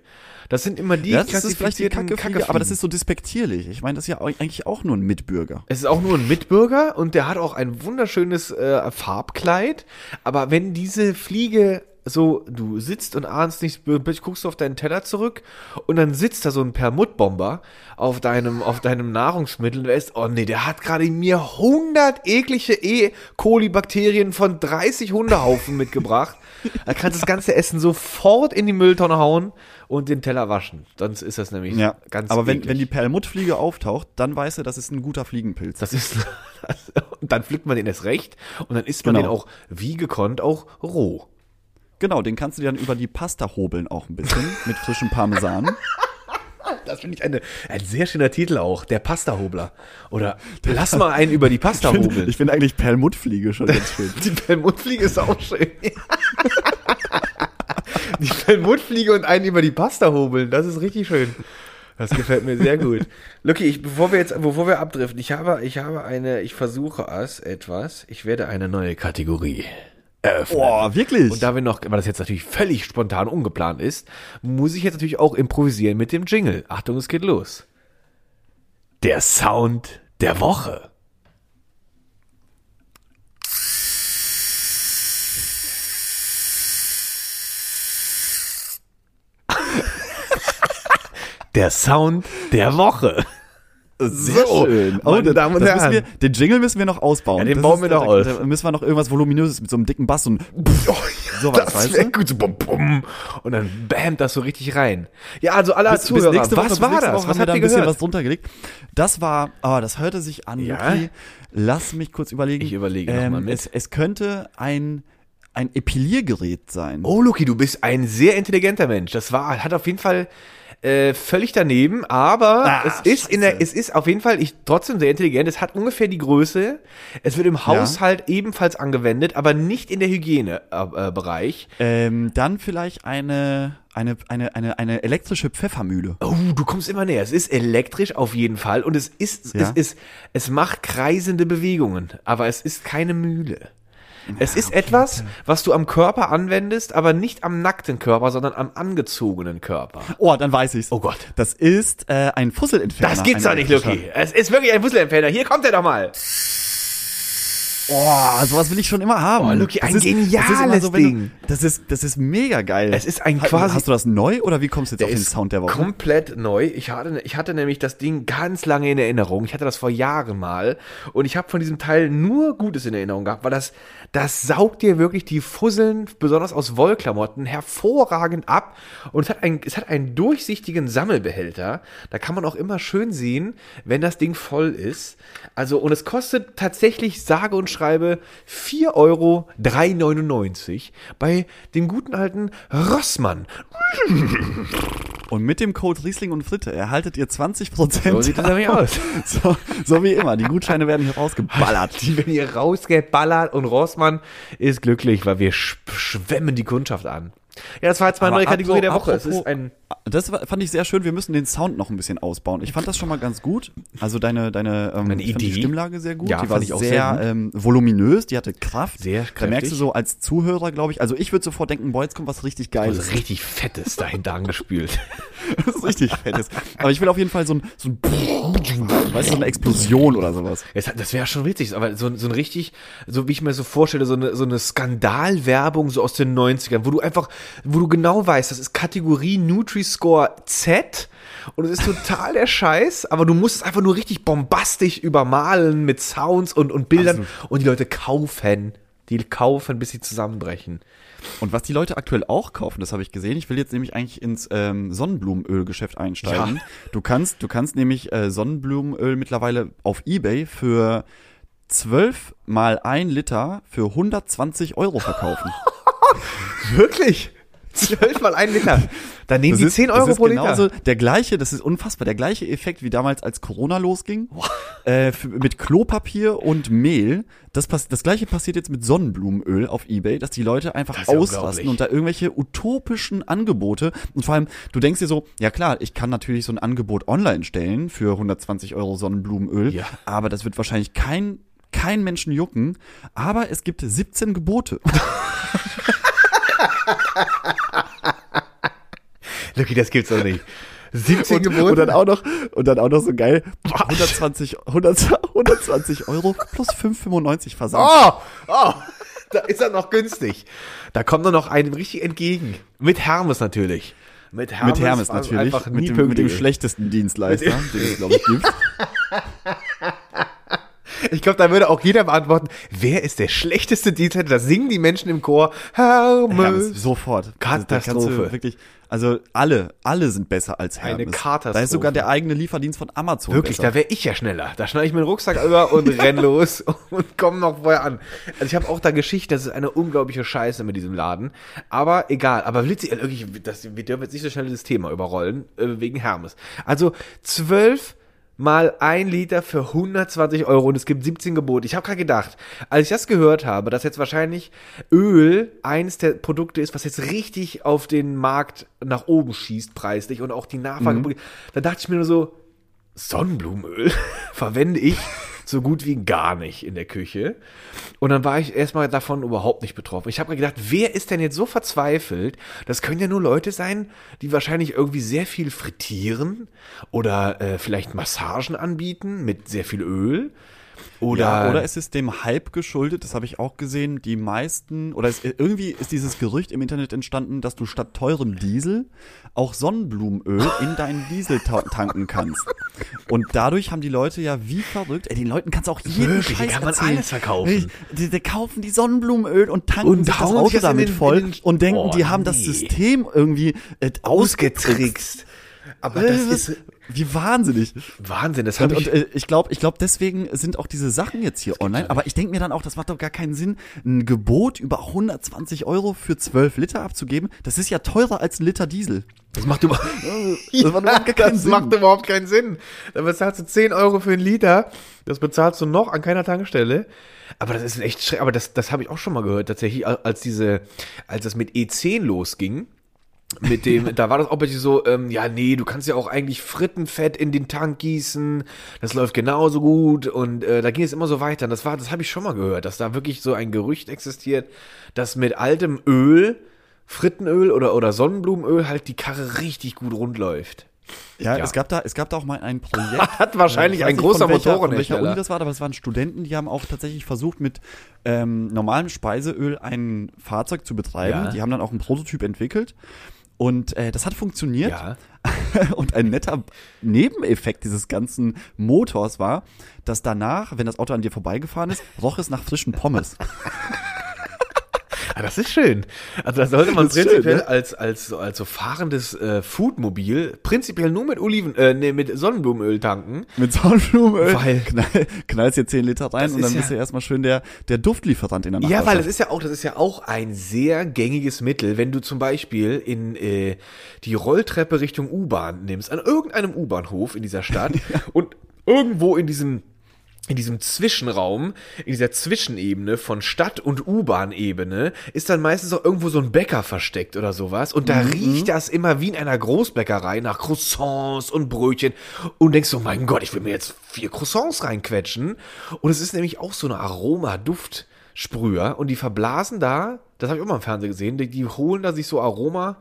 Das sind immer die Ja, das ist vielleicht die Kackefliege, aber das ist so despektierlich. Ich meine, das ist ja eigentlich auch nur ein Mitbürger. Es ist auch nur ein Mitbürger und der hat auch ein wunderschönes äh, Farbkleid. Aber wenn diese Fliege so, du sitzt und ahnst nichts, plötzlich guckst du auf deinen Teller zurück und dann sitzt da so ein Permuttbomber auf deinem, auf deinem Nahrungsmittel und ist, oh nee, der hat gerade mir 100 eklige E. coli-Bakterien von 30 Hundehaufen mitgebracht. Da kannst du das ganze Essen sofort in die Mülltonne hauen und den Teller waschen. Sonst ist das nämlich Ja, ganz aber wenn, eklig. wenn die Perlmuttfliege auftaucht, dann weißt du, das ist ein guter Fliegenpilz. Das ist, das, und dann pflückt man den erst recht und dann isst man Genau. den auch wie gekonnt auch roh. Genau, den kannst du dir dann über die Pasta hobeln auch ein bisschen mit frischem Parmesan. Das finde ich eine, ein sehr schöner Titel auch, der Pastahobler. Oder lass mal einen über die Pasta hobeln. Ich finde eigentlich Perlmuttfliege schon ganz schön. Die Pelmutfliege ist auch schön. die Pelmutfliege und einen über die Pasta hobeln, das ist richtig schön. Das gefällt mir sehr gut. Lucky, ich, bevor wir jetzt, bevor wir abdriften, ich habe, ich habe eine, ich versuche es etwas. Ich werde eine neue Kategorie eröffnen. Boah, wirklich? Und da wir noch, weil das jetzt natürlich völlig spontan ungeplant ist, muss ich jetzt natürlich auch improvisieren mit dem Jingle. Achtung, es geht los. Der Sound der Woche. Der Sound der Woche. Sehr So, schön. Oh, meine da, Damen und das müssen Herren. wir, den Jingle müssen wir noch ausbauen. Ja, den Das bauen wir noch aus. Da müssen wir noch irgendwas Voluminöses mit so einem dicken Bass und sowas, Das weißt du? gut, so bum, bum. Und dann bämt das so richtig rein. Ja, also alle Bis, bis Zuhörer, nächste Woche, was bis war das? Woche Was haben wir da ein bisschen gehört? was drunter gelegt. Das war, oh, das hörte sich an, Ja? Luki. Lass mich kurz überlegen. Ähm, Ich überlege noch mal mit. Es, es könnte ein, ein Epiliergerät sein. Oh, Luki, du bist ein sehr intelligenter Mensch. Das war, hat auf jeden Fall äh, völlig daneben, aber Ah, es ist in der, scheiße. es ist auf jeden Fall ich, trotzdem sehr intelligent. Es hat ungefähr die Größe. Es wird im Haushalt ebenfalls angewendet, aber nicht in der Hygienebereich. Äh, Bereich. Ähm, dann vielleicht eine, eine, eine, eine, eine elektrische Pfeffermühle. Oh, du kommst immer näher. Es ist elektrisch auf jeden Fall und es ist, Ja. es ist, es macht kreisende Bewegungen, aber es ist keine Mühle. Es ist etwas, was du am Körper anwendest, aber nicht am nackten Körper, sondern am angezogenen Körper. Oh, dann weiß ich's. Oh Gott. Das ist äh, ein Fusselentferner. Das gibt's doch nicht. Lucky. Es ist wirklich ein Fusselempfänger. Hier kommt er doch mal. Oh, sowas will ich schon immer haben. Oh, Luki, Das ein ist- das ist geniales wenn du- Ding. Das ist, das ist mega geil. Es ist ein quasi- Hast du das neu oder wie kommst du jetzt auf den Sound der Woche? Komplett neu. Ich hatte, ich hatte nämlich das Ding ganz lange in Erinnerung. Ich hatte das vor Jahren mal. Und ich habe von diesem Teil nur Gutes in Erinnerung gehabt, weil das, das saugt dir wirklich die Fusseln, besonders aus Wollklamotten, hervorragend ab. Und es hat, ein, es hat einen durchsichtigen Sammelbehälter. Da kann man auch immer schön sehen, wenn das Ding voll ist. Also, und es kostet tatsächlich sage und schreibe 4,399 Euro bei dem guten alten Rossmann. Und mit dem Code Riesling und Fritte erhaltet ihr 20%. So sieht das nämlich aus. So, so wie immer. Die Gutscheine werden hier rausgeballert. Die werden hier rausgeballert und Rossmann ist glücklich, weil wir sch schwemmen die Kundschaft an. Ja, das war jetzt meine neue Kategorie der Woche. Es ist ein Das fand ich sehr schön. Wir müssen den Sound noch ein bisschen ausbauen. Ich fand das schon mal ganz gut. Also deine, deine, ähm, Meine fand die Idee. Stimmlage sehr gut. Ja, die war ich auch sehr, sehr ähm, voluminös. Die hatte Kraft. Sehr Da merkst kräftig. du so als Zuhörer, glaube ich. Also ich würde sofort denken, boah, jetzt kommt was richtig Geiles. Also richtig fettes dahinter angespült. Ist richtig fettes. Aber ich will auf jeden Fall so ein, so ein, weißt du, so eine Explosion oder sowas. Das, wäre schon witzig, aber so, so ein richtig, so wie ich mir so vorstelle, so eine, so eine Skandalwerbung so aus den 90ern, wo du einfach, wo du genau weißt, das ist Kategorie Nutri-Score Z und es ist total der Scheiß, aber du musst es einfach nur richtig bombastisch übermalen mit Sounds und, und Bildern und die Leute kaufen. Die kaufen, bis sie zusammenbrechen. Und was die Leute aktuell auch kaufen, das habe ich gesehen. Ich will jetzt nämlich eigentlich ins ähm, Sonnenblumenölgeschäft einsteigen. Ja. Du kannst, du kannst nämlich äh, Sonnenblumenöl mittlerweile auf eBay für 12 mal ein Liter für 120 Euro verkaufen. Wirklich? Zwölf mal ein Liter. Dann nehmen Das die ist- 10 das Euro ist pro genauso Liter. Der gleiche, das ist unfassbar, der gleiche Effekt wie damals, als Corona losging. Äh, mit Klopapier und Mehl. Das, das gleiche passiert jetzt mit Sonnenblumenöl auf Ebay, dass die Leute einfach Das ausrasten und da irgendwelche utopischen Angebote. Und vor allem, du denkst dir so, ja klar, ich kann natürlich so ein Angebot online stellen für 120 Euro Sonnenblumenöl, Ja. aber das wird wahrscheinlich kein kein Menschen jucken, aber es gibt 17 Gebote. Lucky, das gibt's doch nicht. 17 und, und dann auch noch und dann auch noch so geil 120 100, 120 Euro plus 5,95 Versand. Oh, oh, da ist er noch günstig. Da kommt er noch einem richtig entgegen. Mit Hermes natürlich. Mit Hermes, mit Hermes natürlich, mit dem, mit dem schlechtesten Dienstleister, den es glaube ich gibt. Ich glaube, da würde auch jeder beantworten, wer ist der schlechteste Dienstleister? Da singen die Menschen im Chor. Hermes. Hermes, sofort. Katastrophe. Da kannst du wirklich, also alle, alle sind besser als Eine Hermes. Katastrophe. Da ist sogar der eigene Lieferdienst von Amazon Wirklich, besser. da wäre ich ja schneller. Da schneide ich meinen Rucksack über und renn los und komme noch vorher an. Also ich habe auch da Geschichte, das ist eine unglaubliche Scheiße mit diesem Laden. Aber egal, aber witzig, also wirklich, das, wir dürfen jetzt nicht so schnell das Thema überrollen, äh, wegen Hermes. Also zwölf mal ein Liter für 120 Euro und es gibt 17 Gebote. Ich habe gerade gedacht, als ich das gehört habe, dass jetzt wahrscheinlich Öl eines der Produkte ist, was jetzt richtig auf den Markt nach oben schießt preislich und auch die Nachfrage, da dachte ich mir nur so, Sonnenblumenöl verwende ich so gut wie gar nicht in der Küche. Und dann war ich erstmal davon überhaupt nicht betroffen. Ich habe mir gedacht, wer ist denn jetzt so verzweifelt? Das können ja nur Leute sein, die wahrscheinlich irgendwie sehr viel frittieren oder äh, vielleicht Massagen anbieten mit sehr viel Öl. Oder, ja, oder es ist dem Hype geschuldet, das habe ich auch gesehen, die meisten, oder es, irgendwie ist dieses Gerücht im Internet entstanden, dass du statt teurem Diesel auch Sonnenblumenöl in deinen Diesel ta- tanken kannst. Und dadurch haben die Leute ja wie verrückt, ey, den Leuten kannst du auch jeden Wirklich, Scheiß kann man erzählen. alles verkaufen. Die, die kaufen die Sonnenblumenöl und tanken Und das Auto das damit den- voll den- und denken, Oh, die haben das nee. System irgendwie äh, ausgetrickst. ausgetrickst. Aber das ist wie wahnsinnig. Wahnsinn. Das Und, habe ich. und äh, ich glaube, ich glaube, deswegen sind auch diese Sachen jetzt hier online. Aber ich denke mir dann auch, das macht doch gar keinen Sinn, ein Gebot über 120 Euro für 12 Liter abzugeben. Das ist ja teurer als ein Liter Diesel. Das macht überhaupt, Das macht überhaupt keinen das Sinn. macht überhaupt keinen Sinn. Dann bezahlst du 10 Euro für einen Liter. Das bezahlst du noch an keiner Tankstelle. Aber das ist echt schrecklich. Aber das, das habe ich auch schon mal gehört, tatsächlich, als diese, als das mit E10 losging. Mit dem, da war das auch so, ähm, ja, nee, du kannst ja auch eigentlich Frittenfett in den Tank gießen, das läuft genauso gut und äh, da ging es immer so weiter. Und das war, das habe ich schon mal gehört, dass da wirklich so ein Gerücht existiert, dass mit altem Öl, Frittenöl oder, oder Sonnenblumenöl halt die Karre richtig gut rund läuft. Ja, Ja. es gab da, es gab da auch mal ein Projekt. Hat wahrscheinlich Ich weiß ein großer welcher Motorenhersteller. Uni das war, aber es waren Studenten, die haben auch tatsächlich versucht, mit ähm, normalem Speiseöl ein Fahrzeug zu betreiben. Ja. Die haben dann auch einen Prototyp entwickelt. Und äh, das hat funktioniert. Ja. Und ein netter Nebeneffekt dieses ganzen Motors war, dass danach, wenn das Auto an dir vorbeigefahren ist, roch es nach frischen Pommes. Ah, das ist schön. Also da sollte man prinzipiell schön, ne? als, als, so- als so fahrendes äh, Foodmobil prinzipiell nur mit Oliven, äh, nee, mit Sonnenblumenöl tanken. Mit Sonnenblumenöl. Weil- knall, knallst dir 10 Liter rein und dann ist bist ja- du erstmal schön der, der Duftlieferant in der Ja, weil das ist ja auch, das ist ja auch ein sehr gängiges Mittel, wenn du zum Beispiel in äh, die Rolltreppe Richtung U-Bahn nimmst, an irgendeinem U-Bahnhof in dieser Stadt und irgendwo in diesem in diesem Zwischenraum, in dieser Zwischenebene von Stadt- und U-Bahn-Ebene, ist dann meistens auch irgendwo so ein Bäcker versteckt oder sowas. Und da riecht das immer wie in einer Großbäckerei nach Croissants und Brötchen. Und denkst so, mein Gott, ich will mir jetzt vier Croissants reinquetschen. Und es ist nämlich auch so eine Aroma-Duft-Sprüher. Und die verblasen da, das habe ich auch mal im Fernsehen gesehen, die, die holen da sich so Aroma-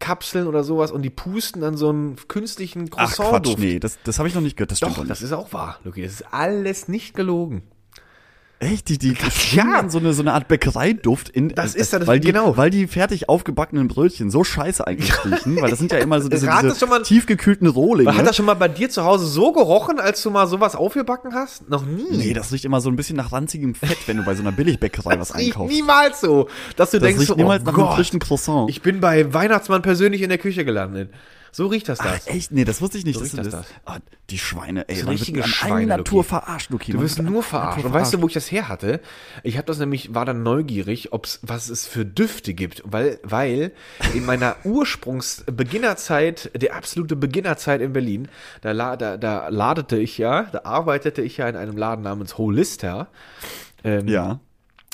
Kapseln oder sowas und die pusten dann so einen künstlichen Ach Quatsch, nee, das, das habe ich noch nicht gehört. Das stimmt Doch, doch das nicht. ist auch wahr, Luki. Das ist alles nicht gelogen. Echt, die, die, Ja. so eine, so eine Art Bäckereiduft in, Das ist ja das- weil die, genau. weil die fertig aufgebackenen Brötchen so scheiße eigentlich riechen, weil das sind ja immer so diese, diese mal- tiefgekühlten Rohlinge. Hat das schon mal bei dir zu Hause so gerochen, als du mal sowas aufgebacken hast? Noch nie. nee, das riecht immer so ein bisschen nach ranzigem Fett, wenn du bei so einer Billigbäckerei was einkaufst. niemals so, dass du Das denkst, riecht so, niemals oh nach einem Gott, frischen Croissant. ich bin bei Weihnachtsmann persönlich in der Küche gelandet. So riecht das Ach, das. echt? Nee, das wusste ich nicht. So riecht du das Ah, die Schweine, ey. Das richtige Schweine, Natur verarscht, Luki. Du wirst nur verarscht. Und weißt du, wo ich das her hatte? Ich habe das nämlich, war dann neugierig, ob's, was es für Düfte gibt. Weil, weil in meiner Ursprungs-Beginnerzeit, der absolute Beginnerzeit in Berlin, da, la, da, da ladete ich ja, da arbeitete ich ja in einem Laden namens Holista. Ähm, Ja.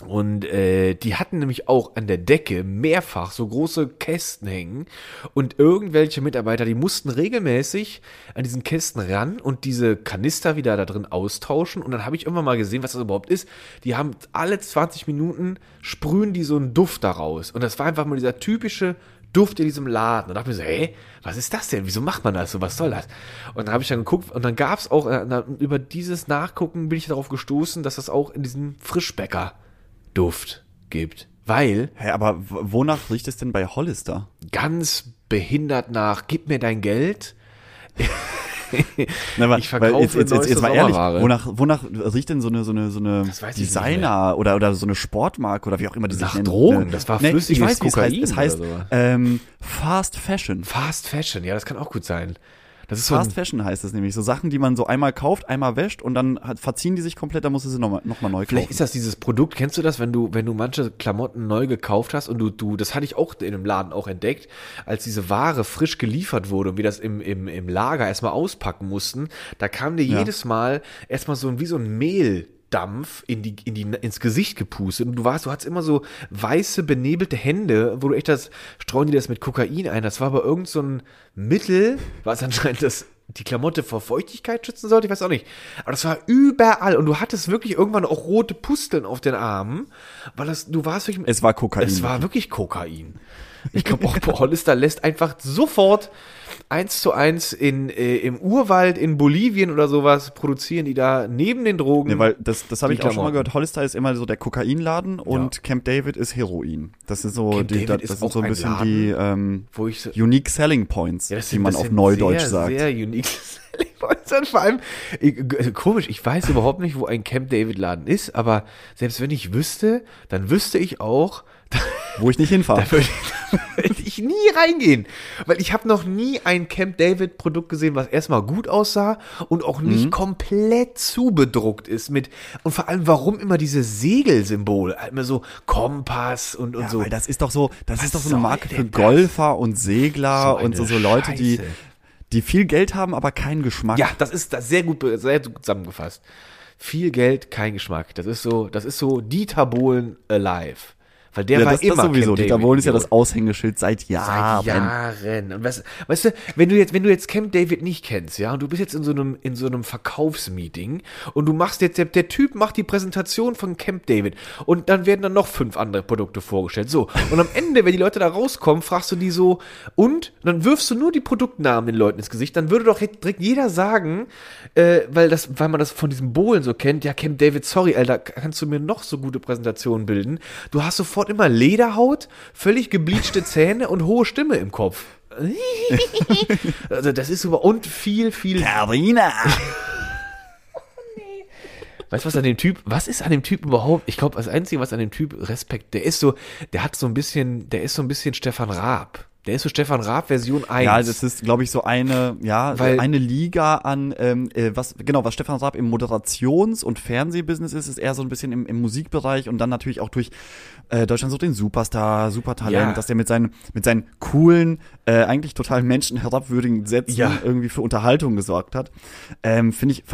Und äh, die hatten nämlich auch an der Decke mehrfach so große Kästen hängen. Und irgendwelche Mitarbeiter, die mussten regelmäßig an diesen Kästen ran und diese Kanister wieder da drin austauschen. Und dann habe ich irgendwann mal gesehen, was das überhaupt ist. Die haben alle 20 Minuten sprühen die so einen Duft daraus. Und das war einfach mal dieser typische Duft in diesem Laden. Und da dachte mir so, hey, was ist das denn? Wieso macht man das so? Was soll das? Und dann habe ich dann geguckt und dann gab es auch, äh, über dieses Nachgucken bin ich darauf gestoßen, dass das auch in diesem Frischbäcker Duft gibt. Weil Hä, aber w- wonach riecht es denn bei Hollister? ganz behindert nach, gib mir dein Geld. Aber- Ich verkaufe jetzt, jetzt, jetzt, neueste jetzt mal ehrlich, wonach, wonach riecht denn so eine, so eine, so eine Designer oder, oder so eine Sportmarke oder wie auch immer die sich Nach nennen? Drogen, Äh, das war nee, flüssiges ich weiß, wie es heißt. Kokain Es heißt ähm, Fast Fashion. Fast Fashion, ja, das kann auch gut sein. Das ist so Fast ein, Fashion heißt es nämlich. So Sachen, die man so einmal kauft, einmal wäscht und dann hat, verziehen die sich komplett, dann musst du sie nochmal noch mal neu Vielleicht kaufen. ist das dieses Produkt, kennst du das, wenn du, wenn du manche Klamotten neu gekauft hast und du, du, das hatte ich auch in einem Laden auch entdeckt, als diese Ware frisch geliefert wurde und wir das im, im, im Lager erstmal auspacken mussten, da kam dir Ja. jedes Mal erstmal so ein, wie so ein Mehldampf in die, in die, ins Gesicht gepustet und du warst, du hattest immer so weiße, benebelte Hände, wo du echt das, streuen die das mit Kokain ein, das war aber irgend so ein Mittel, was anscheinend das, die Klamotte vor Feuchtigkeit schützen sollte, ich weiß auch nicht. Aber das war überall und du hattest wirklich irgendwann auch rote Pusteln auf den Armen, weil das, du warst wirklich, Es war Kokain. es war wirklich Kokain. Ich glaube auch, Hollister lässt einfach sofort eins zu eins in, äh, im Urwald in Bolivien oder sowas produzieren die da neben den Drogen. Nee, weil das, das habe ich auch schon mal gehört. Hollister ist immer so der Kokainladen und Camp David ist Heroin. Das ist so, Camp die, David das ist sind auch so ein bisschen Laden, die ähm, wo ich so, Unique Selling Points, Ja, die sind- man auf sind Neudeutsch sehr, sagt. Sehr unique Selling Points. Und vor allem, ich, komisch, ich weiß überhaupt nicht, wo ein Camp David Laden ist, aber selbst wenn ich wüsste, dann wüsste ich auch, Wo ich nicht hinfahre. da würde ich, ich nie reingehen. Weil ich habe noch nie ein Camp David Produkt gesehen, was erstmal gut aussah und auch Mhm. nicht komplett zubedruckt ist mit, und vor allem, warum immer diese Segelsymbole, halt immer so Kompass und, und Ja, so. weil das ist doch so, das Was ist doch so eine Marke für das? Golfer und Segler So und so, so Leute, die, Scheiße. die viel Geld haben, aber keinen Geschmack. Ja, das ist das sehr gut, sehr gut zusammengefasst. Viel Geld, kein Geschmack. Das ist so, das ist so Dieter Bohlen alive. Weil der Ja, war das, das immer sowieso. Camp David Bohlen ist ja das Aushängeschild seit Jahren. Seit Jahren. Und was, weißt du, wenn du jetzt, wenn du jetzt Camp David nicht kennst, ja, und du bist jetzt in so einem, in so einem Verkaufsmeeting und du machst jetzt, der, der Typ macht die Präsentation von Camp David und dann werden dann noch fünf andere Produkte vorgestellt. So. Und am Ende, wenn die Leute da rauskommen, fragst du die so, und dann wirfst du nur die Produktnamen den Leuten ins Gesicht, dann würde doch direkt jeder sagen, äh, weil das, weil man das von diesem Bohlen so kennt, ja, Camp David, sorry, Alter, kannst du mir noch so gute Präsentationen bilden? Du hast sofort immer Lederhaut, völlig gebleachte Zähne und hohe Stimme im Kopf. also das ist super und viel, viel. Carina! Weißt du was an dem Typ? Was ist an dem Typ überhaupt? Ich glaube, das Einzige, was an dem Typ Respekt, der ist so, der hat so ein bisschen, der ist so ein bisschen Stefan Raab. Der ist so Stefan Raab Version 1. Ja, das ist, glaube ich, so eine, ja, Weil- eine Liga an, ähm, äh, was, genau, was Stefan Raab im Moderations- und Fernsehbusiness ist, ist eher so ein bisschen im, im Musikbereich und dann natürlich auch durch äh, Deutschland sucht den Superstar, Supertalent, Ja. dass der mit seinen, mit seinen coolen, äh, eigentlich total menschenherabwürdigen Sätzen Ja. irgendwie für Unterhaltung gesorgt hat. Ähm, finde ich,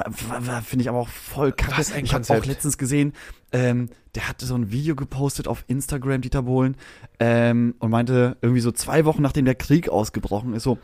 finde ich aber auch voll kacke. Was ein ich habe auch letztens gesehen, ähm, der hatte so ein Video gepostet auf Instagram, Dieter Bohlen, ähm, und meinte irgendwie so zwei Wochen nachdem der Krieg ausgebrochen ist, so,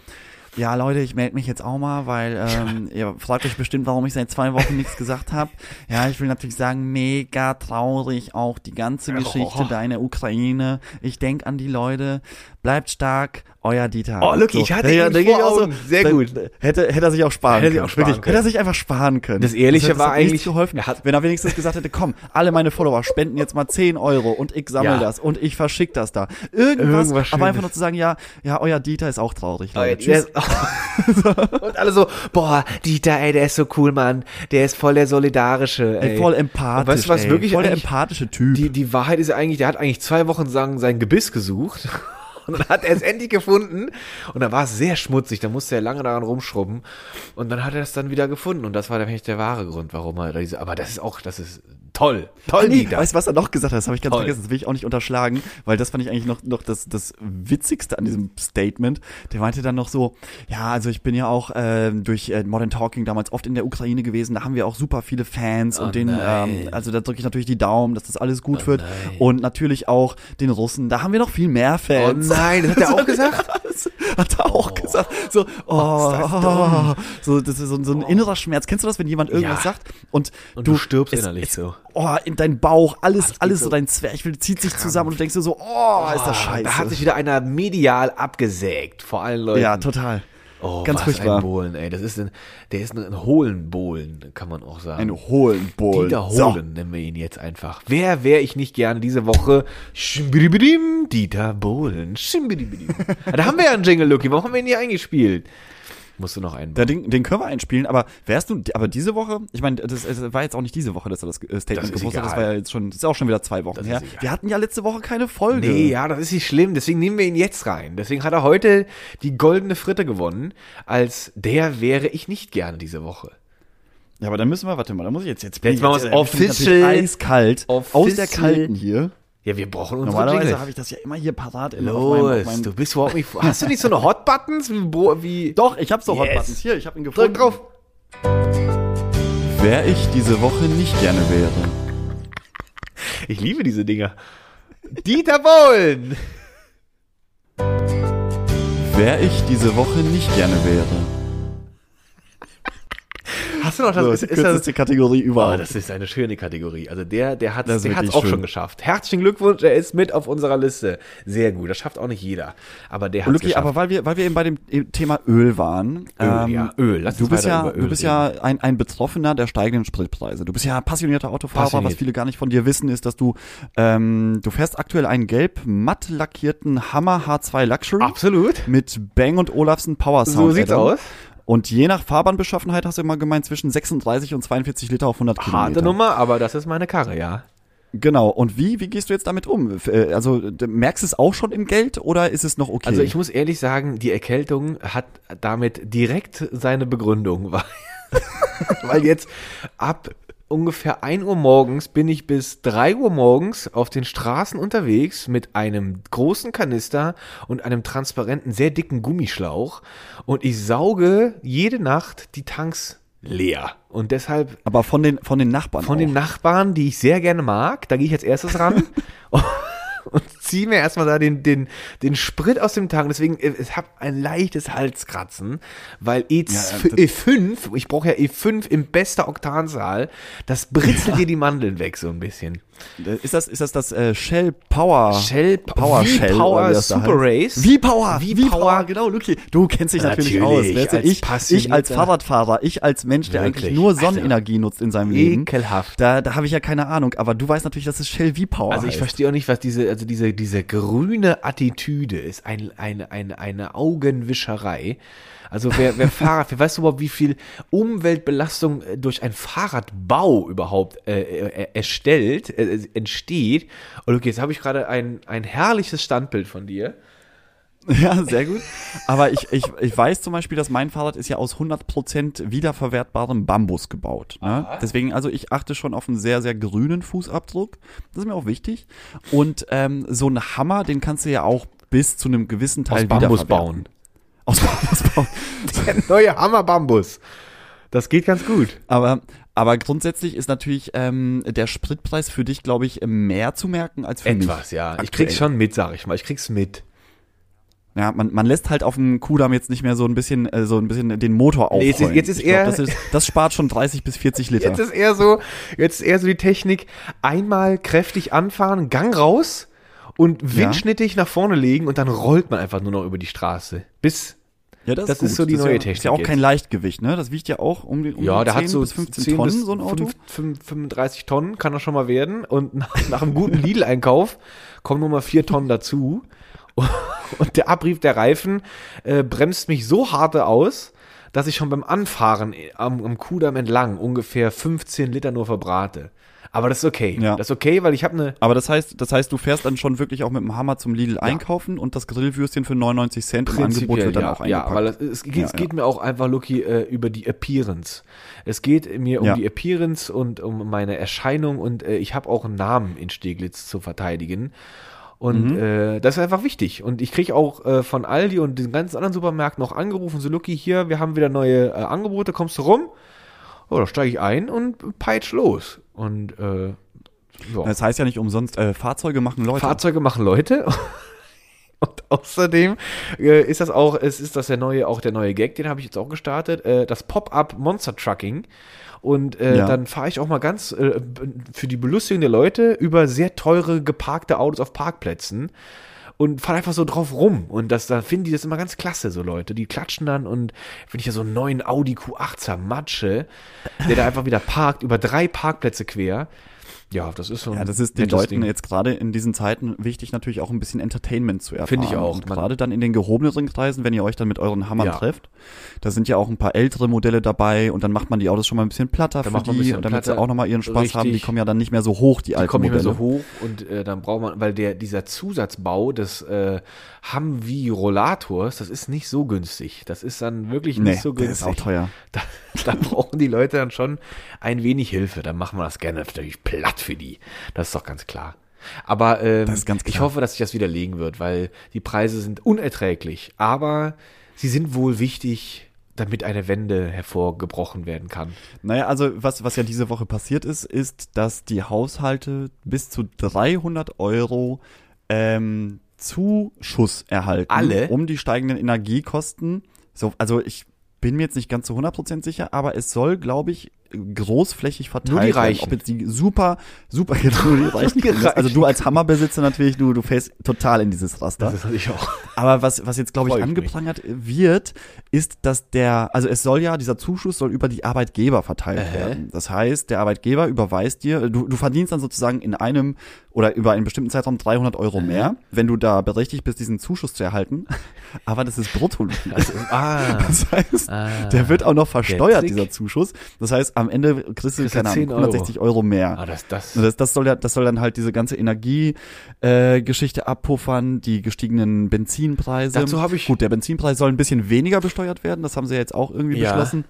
ja Leute, ich melde mich jetzt auch mal, weil ähm, ihr fragt euch bestimmt, warum ich seit zwei Wochen nichts gesagt habe. Ja, ich will natürlich sagen, mega traurig auch die ganze Geschichte Oh. da in der Ukraine. Ich denk an die Leute, bleibt stark, euer Dieter. Oh, look, ich hatte ihn denk ich vor auch Augen. Sehr da- gut. Hätte, hätte er sich auch sparen Hätte können. auch sparen Wirklich, können. Hätte er sich einfach sparen können. Das Ehrliche hätte war eigentlich- geholfen. er hat- Wenn er wenigstens gesagt hätte, komm, alle meine Follower spenden jetzt mal 10 Euro und ich sammle Ja. das und ich verschick das da. Irgendwas, Irgendwas aber einfach nur zu sagen, ja, ja, euer Dieter ist auch traurig, Leute. Tschüss. ist- und alle so, boah, Dieter, ey, der ist so cool, Mann. Der ist voll der Solidarische, ey. Ey, voll empathisch. Und weißt du, was ey. wirklich voll der empathische Typ. Die, die Wahrheit ist ja eigentlich, der hat eigentlich zwei Wochen lang sein Gebiss gesucht. Und dann hat er es endlich gefunden. Und dann war es sehr schmutzig. Da musste er lange daran rumschrubben. Und dann hat er es dann wieder gefunden. Und das war dann eigentlich der wahre Grund, warum er diese, aber das ist auch, das ist toll. Toll, Ah, nee, weißt du, was er noch gesagt hat? Das habe ich ganz Toll. vergessen. Das will ich auch nicht unterschlagen, weil das fand ich eigentlich noch, noch das, das Witzigste an diesem Statement. Der meinte dann noch so, ja, also ich bin ja auch ähm, durch äh, Modern Talking damals oft in der Ukraine gewesen. Da haben wir auch super viele Fans Oh und den, ähm, also da drücke ich natürlich die Daumen, dass das alles gut wird. nein. Und natürlich auch den Russen. Da haben wir noch viel mehr oh Fans. Nein, das hat er auch gesagt? Hat er auch gesagt. So, oh, so, das ist so, so ein innerer Schmerz. Kennst du das, wenn jemand irgendwas Ja. sagt und, Und du stirbst innerlich so. Oh, in dein Bauch, alles, alles, geht so so dein Zwerchfell zieht sich zusammen und du denkst dir so, oh, ist das scheiße. Da hat sich wieder einer medial abgesägt vor allen Leuten. ja, total. Oh, Ganz was furchtbar. ein Bohlen, ey. Das ist ein, der ist ein, ein Hohlenbohlen, kann man auch sagen. Ein Hohlenbohl. Dieter Hohlen nennen wir ihn jetzt einfach. Wer wäre ich nicht gerne diese Woche? Schimbidibidim, Dieter Bohlen. Schimbidibidim. Ah, da haben wir ja einen Jingle, Lucky. Warum haben wir ihn nie eingespielt? Musst du noch einen. Ding, den können wir einspielen, aber wärst du, aber diese Woche, ich meine, das, das war jetzt auch nicht diese Woche, dass er das äh, Statement Das gepostet hat, das war ja jetzt schon, das ist auch schon wieder zwei Wochen her. Wir hatten ja letzte Woche keine Folge. Nee, ja, das ist nicht schlimm. Deswegen nehmen wir ihn jetzt rein. Deswegen hat er heute die goldene Fritte gewonnen. Als der wäre ich nicht gerne diese Woche. Ja, aber dann müssen wir, warte mal, da muss ich jetzt, jetzt Jetzt machen wir es official. eiskalt, aus der Official. kalten hier. Ja, wir brauchen unsere Normalerweise habe ich das ja immer hier parat. Immer auf meinem, Los, auf meinem, du bist überhaupt nicht. Hast du nicht so eine Hot Buttons wie, wie Doch, ich habe so Hot Yes. Buttons. Hier, ich habe ihn gefunden. Drück drauf. Wer ich diese Woche nicht gerne wäre. Ich liebe diese Dinger. Dieter Bohlen. Wer ich diese Woche nicht gerne wäre. Hast du noch das? So, ist, ist das kürzeste Kategorie oh, überhaupt. das ist eine schöne Kategorie. Also der, der hat Das wirklich auch schön. schon geschafft. Herzlichen Glückwunsch, er ist mit auf unserer Liste. Sehr gut. Das schafft auch nicht jeder. Aber der hat Lucky, aber weil wir, weil wir eben bei dem Thema Öl waren. Öl, ja, Öl. Lass du bist ja, du bist ja ein, ein Betroffener der steigenden Spritpreise. Du bist ja passionierter Autofahrer. Passioniert. Was viele gar nicht von dir wissen, ist, dass du, ähm, du fährst aktuell einen gelb matt lackierten Hammer H2 Luxury Absolut. mit Bang und Olufsen Power Sound. So sieht's Add-on. aus. Und je nach Fahrbahn-Beschaffenheit hast du immer gemeint zwischen 36 und 42 Liter auf 100 Harte Kilometer. Nummer, aber das ist meine Karre, ja. Genau. Und wie, wie gehst du jetzt damit um? Äh, Also merkst du es auch schon im Geld oder ist es noch okay? Also ich muss ehrlich sagen, die Erkältung hat damit direkt seine Begründung, weil, weil jetzt ab ungefähr 1 Uhr morgens bin ich bis 3 Uhr morgens auf den Straßen unterwegs mit einem großen Kanister und einem transparenten, sehr dicken Gummischlauch und ich sauge jede Nacht die Tanks leer. Und deshalb aber von den von den Nachbarn von auch. den Nachbarn, die ich sehr gerne mag, da gehe ich als erstes ran und ziehe mir erstmal da den, den, den Sprit aus dem Tank. Deswegen, äh, ich habe ein leichtes Halskratzen, weil E, Ja, das- E5, ich brauche ja E5 im bester Oktanzahl, das britzelt dir die Mandeln weg so ein bisschen. Ist das ist das das äh, Shell Power Shell Power Shell wie das da Super? Race. V-Power V-Power. genau Lucky du kennst dich natürlich, Natürlich, aus weißt du? als ich ich als Fahrradfahrer ich als Mensch der Wirklich. eigentlich nur Also, Sonnenenergie nutzt in seinem Leben Ekelhaft. da da habe ich ja keine Ahnung aber du weißt natürlich dass es Shell V-Power Also ich heißt. verstehe auch nicht, was diese, also diese, diese grüne Attitüde ist. Ein, eine, eine, eine Augenwischerei. Also wer, wer Fahrrad, wer weißt du überhaupt, wie viel Umweltbelastung äh, durch einen Fahrradbau überhaupt äh, äh, erstellt, äh, entsteht. Und okay, jetzt habe ich gerade ein, ein herrliches Standbild von dir. Ja, sehr gut. Aber ich, ich, ich weiß zum Beispiel, dass mein Fahrrad ist ja aus 100% wiederverwertbarem Bambus gebaut. Ne? Deswegen, also ich achte schon auf einen sehr, sehr grünen Fußabdruck. Das ist mir auch wichtig. Und ähm, so ein Hammer, den kannst du ja auch bis zu einem gewissen Teil Aus Bambus bauen. Aus Bambus bauen. Der neue Hammer Bambus. Das geht ganz gut. Aber, aber grundsätzlich ist natürlich ähm, der Spritpreis für dich, glaube ich, mehr zu merken als für mich. Etwas, ja. Ich aktuell. krieg's schon mit, sag ich mal. Ich krieg's mit. Ja, man, man lässt halt auf dem Kudamm jetzt nicht mehr so ein bisschen, äh, so ein bisschen den Motor Nee, aufrollen. jetzt ist- jetzt ist ich glaub, eher- das, ist, das spart schon 30 bis 40 Liter. Jetzt ist eher so, jetzt ist eher so die Technik, einmal kräftig anfahren, Gang raus und windschnittig nach vorne legen und dann rollt man einfach nur noch über die Straße. Bis, ja, das ist so die Das neue ja, Technik Ist ja auch jetzt. kein Leichtgewicht, ne? Das wiegt ja auch um die um ja, 10 hat so bis 15 10 Tonnen, bis so ein Auto. 5, 5, 35 Tonnen kann er schon mal werden und nach, nach einem guten Lidl-Einkauf kommen nochmal 4 Tonnen dazu und der Abrieb der Reifen äh, bremst mich so harte aus, dass ich schon beim Anfahren am, am Kudamm entlang ungefähr 15 Liter nur verbrate. Aber das ist okay. Ja. Das ist okay, weil ich habe eine Aber das heißt, das heißt, du fährst dann schon wirklich auch mit dem Hammer zum Lidl einkaufen und das Grillwürstchen für 99 Cent im Angebot wird dann ja, auch ja, eingepackt. weil es, es, geht, Ja, es ja. geht mir auch einfach, Lucky, äh, über die Appearance. Es geht mir um Ja. die Appearance und um meine Erscheinung und äh, ich habe auch einen Namen in Steglitz zu verteidigen. Und Mhm. äh, das ist einfach wichtig. Und ich kriege auch äh, von Aldi und den ganzen anderen Supermärkten noch angerufen, so Lucky, hier, wir haben wieder neue äh, Angebote, kommst du rum? Oh, da steige ich ein und peitsch los. Und äh, ja. Das heißt ja nicht umsonst, äh, Fahrzeuge machen Leute. Fahrzeuge machen Leute. Und außerdem äh, ist das auch, es ist das der neue, auch der neue Gag, den habe ich jetzt auch gestartet, äh, das Pop-up Monster Trucking. Und äh, Ja. dann fahre ich auch mal ganz äh, für die Belustigung der Leute über sehr teure geparkte Autos auf Parkplätzen und fahre einfach so drauf rum. Und das, da finden die das immer ganz klasse, so Leute. Die klatschen dann und wenn ich ja so einen neuen Audi Q8 zermatsche, der da einfach wieder parkt, über drei Parkplätze quer. Ja, das ist so ein Ja, das ist den Leuten Ding. jetzt gerade in diesen Zeiten wichtig, natürlich auch ein bisschen Entertainment zu erfahren. Finde ich auch. Und gerade dann in den gehobeneren Kreisen, wenn ihr euch dann mit euren Hammern Ja. trefft, da sind ja auch ein paar ältere Modelle dabei und dann macht man die Autos schon mal ein bisschen platter für man ein die und damit sie auch nochmal ihren Spaß haben. Die Richtig. kommen ja dann nicht mehr so hoch, die Die alten kommen nicht mehr so hoch und äh, dann braucht man, weil der dieser Zusatzbau des äh, Humvee Rollators, das ist nicht so günstig. Das ist dann wirklich Nee, nicht so der günstig. ist auch teuer. Da, da brauchen die Leute dann schon ein wenig Hilfe. Dann machen wir das gerne natürlich platt für die. Das ist doch ganz klar. Aber ähm, ich hoffe, dass sich das widerlegen wird, weil die Preise sind unerträglich. Aber sie sind wohl wichtig, damit eine Wende hervorgebrochen werden kann. Naja, also was, was ja diese Woche passiert ist, ist, dass die Haushalte bis zu 300 Euro ähm, Zuschuss erhalten. Alle? Um die steigenden Energiekosten. So, also ich bin mir jetzt nicht ganz zu 100% sicher, aber es soll, glaube ich, großflächig verteilt Nur die. Reichen. Ob jetzt die super, super, nur die Reichen. die das. Also du als Hammerbesitzer natürlich, du, du fällst total in dieses Raster. hatte ich auch. Aber was, was jetzt, glaube ich, ich mich. angeprangert wird, ist, dass der, also es soll ja, dieser Zuschuss soll über die Arbeitgeber verteilt Ähä. werden. Das heißt, der Arbeitgeber überweist dir, du, du verdienst dann sozusagen in einem oder über einen bestimmten Zeitraum 300 Euro mehr, wenn du da berechtigt bist, diesen Zuschuss zu erhalten. Aber das ist brutto. Ah. Das heißt, Ah. der wird auch noch versteuert, dieser Zuschuss. Das heißt, am Ende kriegst du, Kriegst keine 10 Ahnung, Euro. 160 Euro mehr. Ah, das, das, Und Das, das soll ja, das soll dann halt diese ganze Energiegeschichte äh, abpuffern, die gestiegenen Benzinpreise. Dazu habe ich- Gut, der Benzinpreis soll ein bisschen weniger besteuert werden, das haben sie ja jetzt auch irgendwie Ja. beschlossen.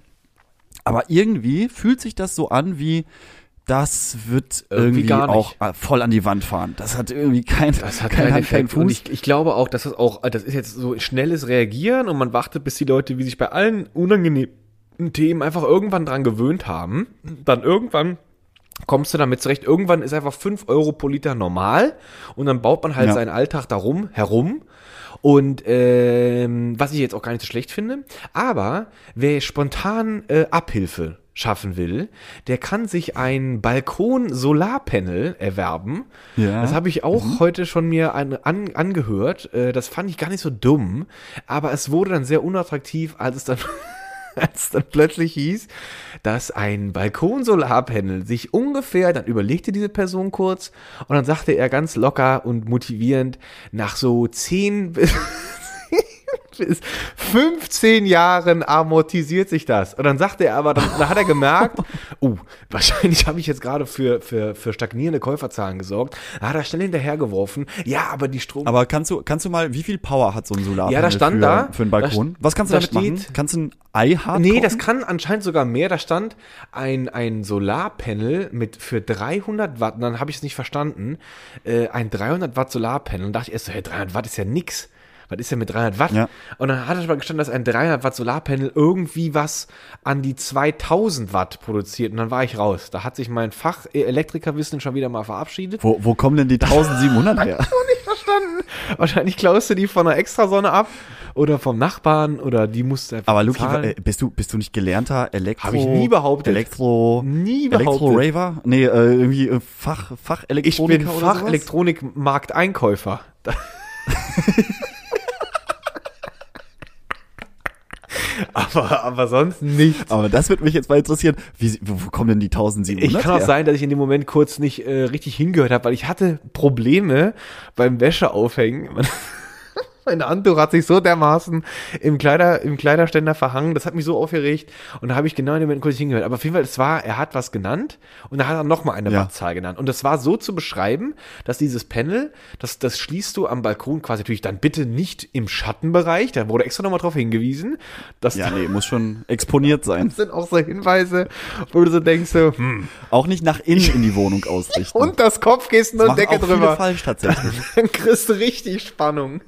Aber irgendwie fühlt sich das so an wie, das wird Irgendwie irgendwie, auch äh, voll an die Wand fahren. Das hat irgendwie kein, Das hat kein keinen Hand, kein Effekt. Und Fuß. ich, ich glaube auch, dass das auch, das ist jetzt so schnelles Reagieren und man wartet, bis die Leute, wie sich bei allen unangenehmen Themen einfach irgendwann dran gewöhnt haben. Dann irgendwann kommst du damit zurecht. Irgendwann ist einfach 5 Euro pro Liter normal und dann baut man halt Ja. seinen Alltag darum herum. Und ähm, was ich jetzt auch gar nicht so schlecht finde, aber wer spontan äh, Abhilfe schaffen will, der kann sich ein Balkon-Solarpanel erwerben. Ja. Das habe ich auch heute schon mir an, an, angehört. Äh, das fand ich gar nicht so dumm, aber es wurde dann sehr unattraktiv, als es dann als dann plötzlich hieß, dass ein Balkon-Solarpanel sich ungefähr, dann überlegte diese Person kurz und dann sagte er ganz locker und motivierend, nach so 10 bis Bis 15 Jahren amortisiert sich das. Und dann sagte er aber, dann, dann hat er gemerkt, oh, wahrscheinlich habe ich jetzt gerade für, für, für stagnierende Käuferzahlen gesorgt. Da hat er schnell hinterhergeworfen. Ja, aber die Strom. Aber kannst du, kannst du mal, wie viel Power hat so ein Solarpanel Ja, da stand für, da- für einen Balkon? da- Was kannst du da damit machen? steht- Kannst du ein Ei hart Nee, das kann anscheinend sogar mehr. Da stand ein, ein Solarpanel mit für 300 Watt. Dann habe ich es nicht verstanden. Äh, ein 300 Watt Solarpanel. Und dachte ich erst so, hey, 300 Watt ist ja nix. Was ist denn mit 300 Watt? Ja. Und dann hat er aber gestanden, dass ein 300 Watt Solarpanel irgendwie was an die 2000 Watt produziert. Und dann war ich raus. Da hat sich mein Fach Elektrikerwissen schon wieder mal verabschiedet. Wo, wo kommen denn die 1700 her? nicht verstanden. Wahrscheinlich klaust du die von einer Extrasonne ab oder vom Nachbarn oder die musst du einfach Aber Luki, bezahlen. äh, bist du, bist du nicht gelernter Elektro? Hab ich nie behauptet. Elektro, Nie behauptet. Elektro-Raver? Nee, äh, irgendwie äh, Fach, Ich Fachelektroniker bin oder sowas? Fachelektronikmarkteinkäufer. Da- aber, aber sonst nicht. Aber das würde mich jetzt mal interessieren. Wie, wo, wo kommen denn die 1700 Ich kann auch her? sein, dass ich in dem Moment kurz nicht äh, richtig hingehört habe, weil ich hatte Probleme beim Wäscheaufhängen. Mein Handtuch hat sich so dermaßen im, Kleider, im Kleiderständer verhangen, das hat mich so aufgeregt und da habe ich genau in dem Moment kurz hingehört. Aber auf jeden Fall, es war, er hat was genannt und da hat er nochmal eine Ja. Wattzahl genannt. Und das war so zu beschreiben, dass dieses Panel, das, das schließt du am Balkon quasi natürlich dann bitte nicht im Schattenbereich, da wurde extra nochmal drauf hingewiesen, dass Ja, nee, muss schon exponiert sein. das sind auch so Hinweise, wo du so denkst, so, hm, Auch nicht nach innen in die Wohnung ausrichten. und das Kopfkissen und Decke auch drüber. falsch tatsächlich. Dann kriegst du richtig Spannung.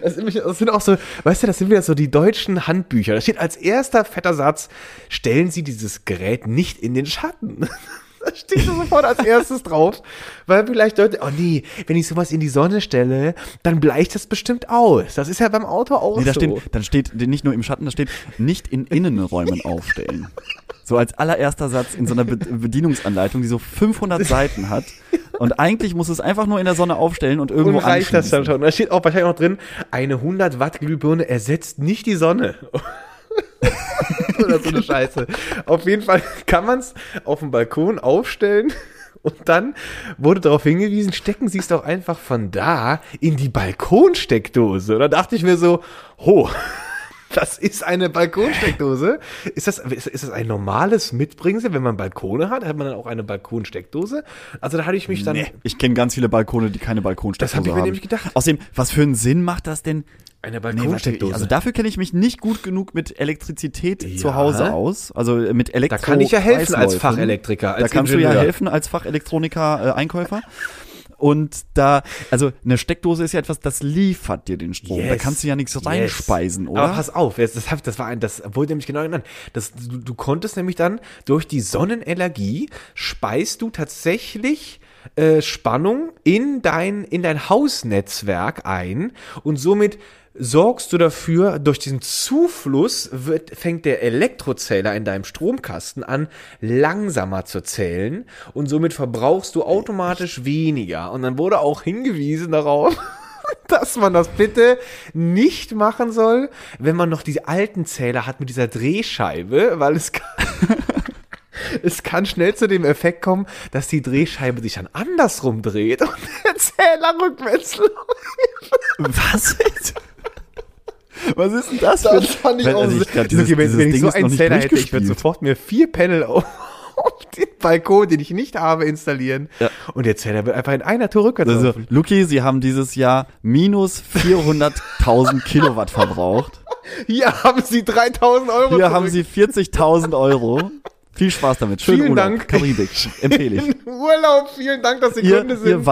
Das sind, auch so, weißt du, das sind wieder so die deutschen Handbücher. Da steht als erster fetter Satz, stellen Sie dieses Gerät nicht in den Schatten. Da steht da sofort als erstes drauf. Weil vielleicht Leute, oh nee, wenn ich sowas in die Sonne stelle, dann bleicht das bestimmt aus. Das ist ja beim Auto auch Nee, da so. steht, dann steht nicht nur im Schatten, da steht nicht in Innenräumen aufstellen. So als allererster Satz in so einer Be Bedienungsanleitung, die so 500 Seiten hat. Und eigentlich muss es einfach nur in der Sonne aufstellen und irgendwo und reicht das dann schon. Da steht auch wahrscheinlich noch drin, eine 100 Watt Glühbirne ersetzt nicht die Sonne. Oder so eine Scheiße. Auf jeden Fall kann man es auf dem Balkon aufstellen und dann wurde darauf hingewiesen, stecken Sie es doch einfach von da in die Balkonsteckdose. Und da dachte ich mir so, ho, das ist eine Balkonsteckdose. Ist das, ist, ist das ein normales Mitbringsel, wenn man Balkone hat? Hat man dann auch eine Balkonsteckdose? Also da hatte ich mich dann... Nee, ich kenne ganz viele Balkone, die keine Balkonsteckdose Das hab ich mir haben. nämlich gedacht. Außerdem, was für einen Sinn macht das denn? Eine Nee, Balkonsteckdose. also dafür kenne ich mich nicht gut genug mit Elektrizität Ja. zu Hause aus. Also äh, mit Elektro Da kann ich ja helfen als. Fachelektriker, als da kannst du ja Ingenieur. helfen als Fachelektroniker, äh. Und da, also eine Steckdose ist ja etwas, das liefert dir den Strom. Da Yes. kannst du ja nichts Yes. reinspeisen, oder? Aber pass auf, das, das war ein, das wurde nämlich genau genannt. Das, du, du konntest nämlich dann durch die Sonnenenergie speist du tatsächlich äh, Spannung in dein, in dein Hausnetzwerk ein und somit sorgst du dafür, durch diesen Zufluss wird, fängt der Elektrozähler in deinem Stromkasten an, langsamer zu zählen und somit verbrauchst du automatisch weniger. Und dann wurde auch hingewiesen darauf, dass man das bitte nicht machen soll, wenn man noch die alten Zähler hat mit dieser Drehscheibe, weil es kann, es kann schnell zu dem Effekt kommen, dass die Drehscheibe sich dann andersrum dreht und der Zähler rückwärts läuft. Was? Was ist denn das? Das für- fand ich auch also Okay, wenn, dieses wenn ich Ding so einen Zähler hätte, ich würde sofort mir vier Panel auf, auf den Balkon, den ich nicht habe, installieren. Ja. Und der Zähler wird einfach in einer Tour rückwärts Also, laufen. Luki, Sie haben dieses Jahr minus 400.000 Kilowatt verbraucht. Hier haben Sie 3000 Euro Hier zurück. haben Sie 40.000 Euro. Viel Spaß damit. Schönen Vielen Urlaub. Dank. Karibik. Empfehle ich. Urlaub, vielen Dank, dass Sie Ihr, Kunde ihr sind.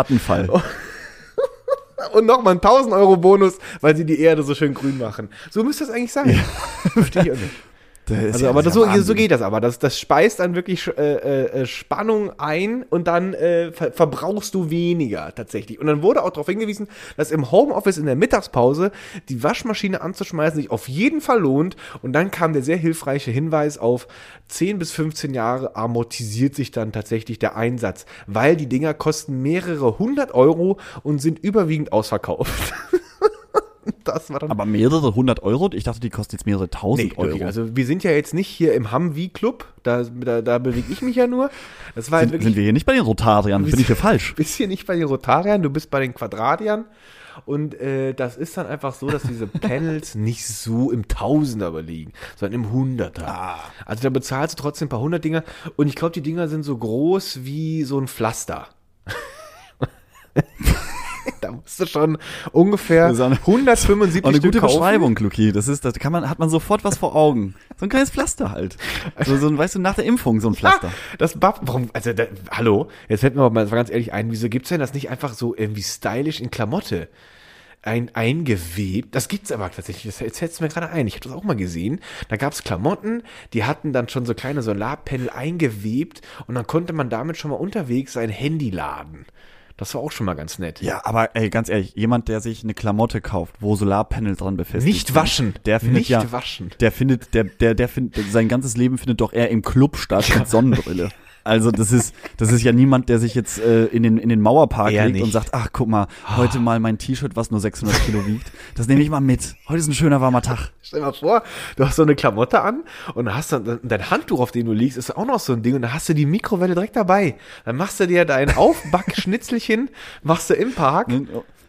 Und nochmal ein 1000 Euro Bonus, weil Sie die Erde so schön grün machen. So müsste das eigentlich sein. Verstehe ich auch nicht. Also, ja- aber das so, so geht das aber. Das, das speist dann wirklich äh, äh, Spannung ein und dann äh, ver verbrauchst du weniger tatsächlich. Und dann wurde auch darauf hingewiesen, dass im Homeoffice in der Mittagspause die Waschmaschine anzuschmeißen sich auf jeden Fall lohnt. Und dann kam der sehr hilfreiche Hinweis auf 10 bis 15 Jahre amortisiert sich dann tatsächlich der Einsatz, weil die Dinger kosten mehrere hundert Euro und sind überwiegend ausverkauft. das war dann Aber mehrere hundert Euro? Ich dachte, die kosten jetzt mehrere tausend Euro. wirklich. Also wir sind ja jetzt nicht hier im Humvee-Club, da, da, da bewege ich mich ja nur. Das war sind, wirklich, sind wir hier nicht bei den Rotariern? Bin ich hier falsch? bist hier nicht bei den Rotariern, du bist bei den Quadradiern. Und äh, das ist dann einfach so, dass diese Panels nicht so im Tausender liegen, sondern im Hunderter. Ah. Also da bezahlst du trotzdem ein paar hundert Dinger. Und ich glaube, die Dinger sind so groß wie so ein Pflaster. da musst du schon ungefähr Das ist eine- 175 Und eine Stück gute kaufen. Beschreibung, Luki. Das ist, das kann man, hat man sofort was vor Augen. So ein kleines Pflaster halt. So, so ein, weißt du, nach der Impfung so ein Pflaster. Ah, das Buff, warum, also, da, hallo, jetzt fällt mir aber mal ganz ehrlich ein, wieso gibt's denn das nicht einfach so irgendwie stylisch in Klamotte? Ein, eingewebt, das gibt's aber tatsächlich, das, jetzt fällt's mir gerade ein, ich habe das auch mal gesehen, da gab's Klamotten, die hatten dann schon so kleine Solarpanel eingewebt und dann konnte man damit schon mal unterwegs sein Handy laden. Das war auch schon mal ganz nett. Ja, aber ey, ganz ehrlich, jemand, der sich eine Klamotte kauft, wo Solarpanel dran befestigt Nicht waschen. der findet Nicht ja, waschen. der findet, der, der, der findet, sein ganzes Leben findet doch eher im Club statt mit Sonnenbrille. Also das ist, das ist ja niemand, der sich jetzt äh, in den in den Mauerpark Eher legt und nicht. sagt, ach guck mal, heute mal mein T-Shirt, was nur 600 Kilo wiegt, das nehme ich mal mit. Heute ist ein schöner warmer Tag. Stell dir mal vor, du hast so eine Klamotte an und hast dann dein Handtuch, auf dem du liegst, ist auch noch so ein Ding und dann hast du die Mikrowelle direkt dabei. Dann machst du dir dein Aufbackschnitzelchen, machst du im Park.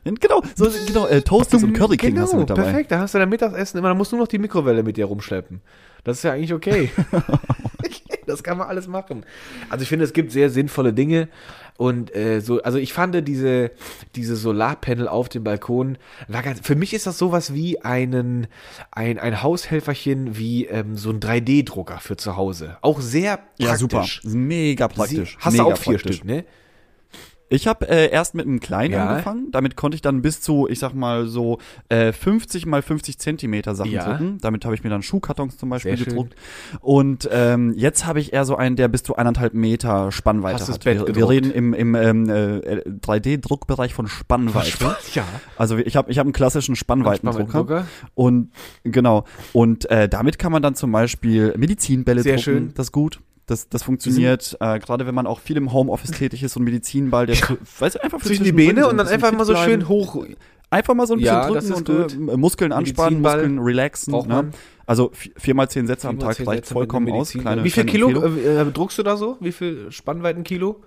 Genau, so genau, äh, Toasties und Curry King genau, hast du mit dabei. perfekt, da hast du dein Mittagessen immer, dann musst du nur noch die Mikrowelle mit dir rumschleppen. Das ist ja eigentlich okay. das kann man alles machen. Also ich finde, es gibt sehr sinnvolle Dinge und äh, so, also ich fand diese, diese Solarpanel auf dem Balkon, war ganz, für mich ist das sowas wie einen, ein, ein Haushelferchen wie ähm, so ein 3D-Drucker für zu Hause. Auch sehr praktisch. Ja, super. Mega praktisch. Sie, hast Mega du auch vier praktisch. Stück, ne? Ich habe äh, erst mit einem kleinen Ja. angefangen. Damit konnte ich dann bis zu, ich sag mal so äh, 50 mal 50 Zentimeter Sachen Ja. drucken. Damit habe ich mir dann Schuhkartons zum Beispiel Sehr schön. gedruckt. Und ähm, jetzt habe ich eher so einen, der bis zu eineinhalb Meter Spannweite Hast hat. Wir, wir reden im, im ähm, äh, 3D-Druckbereich von Spannweite. Ja. Also ich habe ich hab einen klassischen Spannweitendrucker. Spannweitendrucker. Und genau. Und äh, damit kann man dann zum Beispiel Medizinbälle Sehr drucken. schön. Das ist gut. Das, das funktioniert, äh, gerade wenn man auch viel im Homeoffice tätig ist, so ein Medizinball, der weißt du, einfach für Zwischen die Beine und dann einfach immer so schön hoch. Einfach mal so ein bisschen Ja, drücken und äh, Muskeln anspannen, Muskeln relaxen. Ne? Also vi- viermal zehn Sätze am Tag reicht vollkommen aus. Kleine, Wie viel Kilo Empfehlung. äh, druckst du da so? Wie viel Spannweiten Kilo?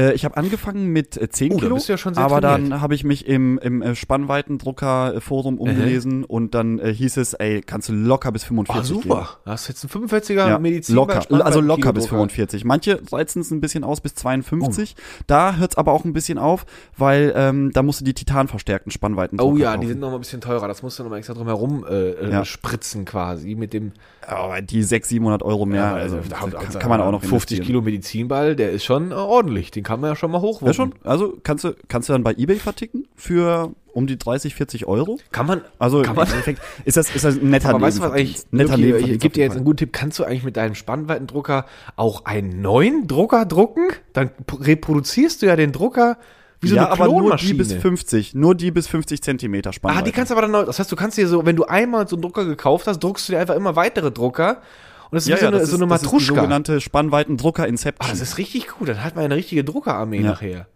Äh, ich habe angefangen mit äh, 10 Oh, da Kilo, du ja aber trainiert. dann habe ich mich im, im äh, Spannweitendrucker-Forum umgelesen und dann äh, hieß es, ey, kannst du locker bis 45 Ah, gehen. super. Da hast du jetzt ein 45er Ja, Medizin. locker, also locker bis 45. Manche reizen es ein bisschen aus bis 52. Oh. Da hört es aber auch ein bisschen auf, weil ähm, da musst du die titanverstärkten Spannweiten Oh ja, kaufen. die sind noch mal ein bisschen teurer. Das musst du noch mal extra drum herum äh, äh, Ja. spritzen quasi mit dem. Aber die 600, 700 Euro mehr, also, da- kann, also, kann man auch noch 50 investieren. Kilo Medizinball, der ist schon äh, ordentlich. Den kann man ja schon mal hochwuppen. Ja schon, also kannst du kannst du dann bei eBay verticken für um die 30, 40 Euro. Kann man. Also Kann man- im Endeffekt ist das ist das ein netter Aber weißt du was eigentlich? Netter Luki, ich Nebenverdienst gebe dir jetzt einen guten Tipp. Kannst du eigentlich mit deinem Spannweitendrucker auch einen neuen Drucker drucken? Dann reproduzierst du ja den Drucker wie so ja, eine aber nur die bis 50, nur die bis 50 Zentimeter Spannweite. Ah, die kannst du aber dann, das heißt, du kannst dir so, wenn du einmal so einen Drucker gekauft hast, druckst du dir einfach immer weitere Drucker. Und das ist ja, wie so ja, eine, so eine das ist die Matruschka. sogenannte Spannweitendrucker Ah, Inception. das ist richtig gut. Dann hat man eine richtige Druckerarmee Ja. nachher.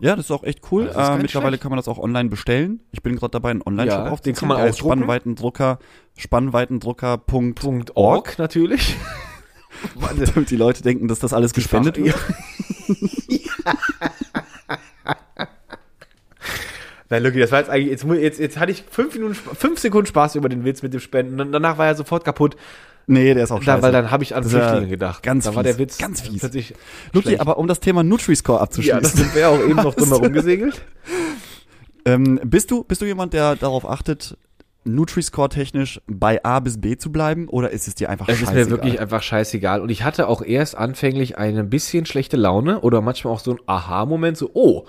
Ja, das ist auch echt cool. Gar Äh, mittlerweile schlecht. kann man das auch online bestellen. Ich bin gerade dabei, einen Online-Shop Ja, den aufzuziehen. kann man ausdrucken. Spannweitendrucker, Spannweitendrucker.org, natürlich. damit die Leute denken, dass das alles gespendet wird. Nein, Lucky, das war jetzt eigentlich, jetzt, jetzt, jetzt hatte ich fünf Minuten, fünf Sekunden Spaß über den Witz mit dem Spenden. Und danach war er sofort kaputt. Nee, der ist auch Da, scheiße. weil dann habe ich an Das Flüchtlinge gedacht. ganz da war der fies, Witz ganz fies. schlecht. aber um das Thema Nutri-Score Ja, das abzuschließen. sind wir auch eben noch drum herum gesegelt. ähm, bist, du, bist du jemand, der darauf achtet, Nutri-Score technisch bei A bis B zu bleiben? Oder ist es dir einfach Es ist scheißegal? mir wirklich einfach scheißegal. Und ich hatte auch erst anfänglich eine bisschen schlechte Laune oder manchmal auch so ein Aha-Moment, so, oh,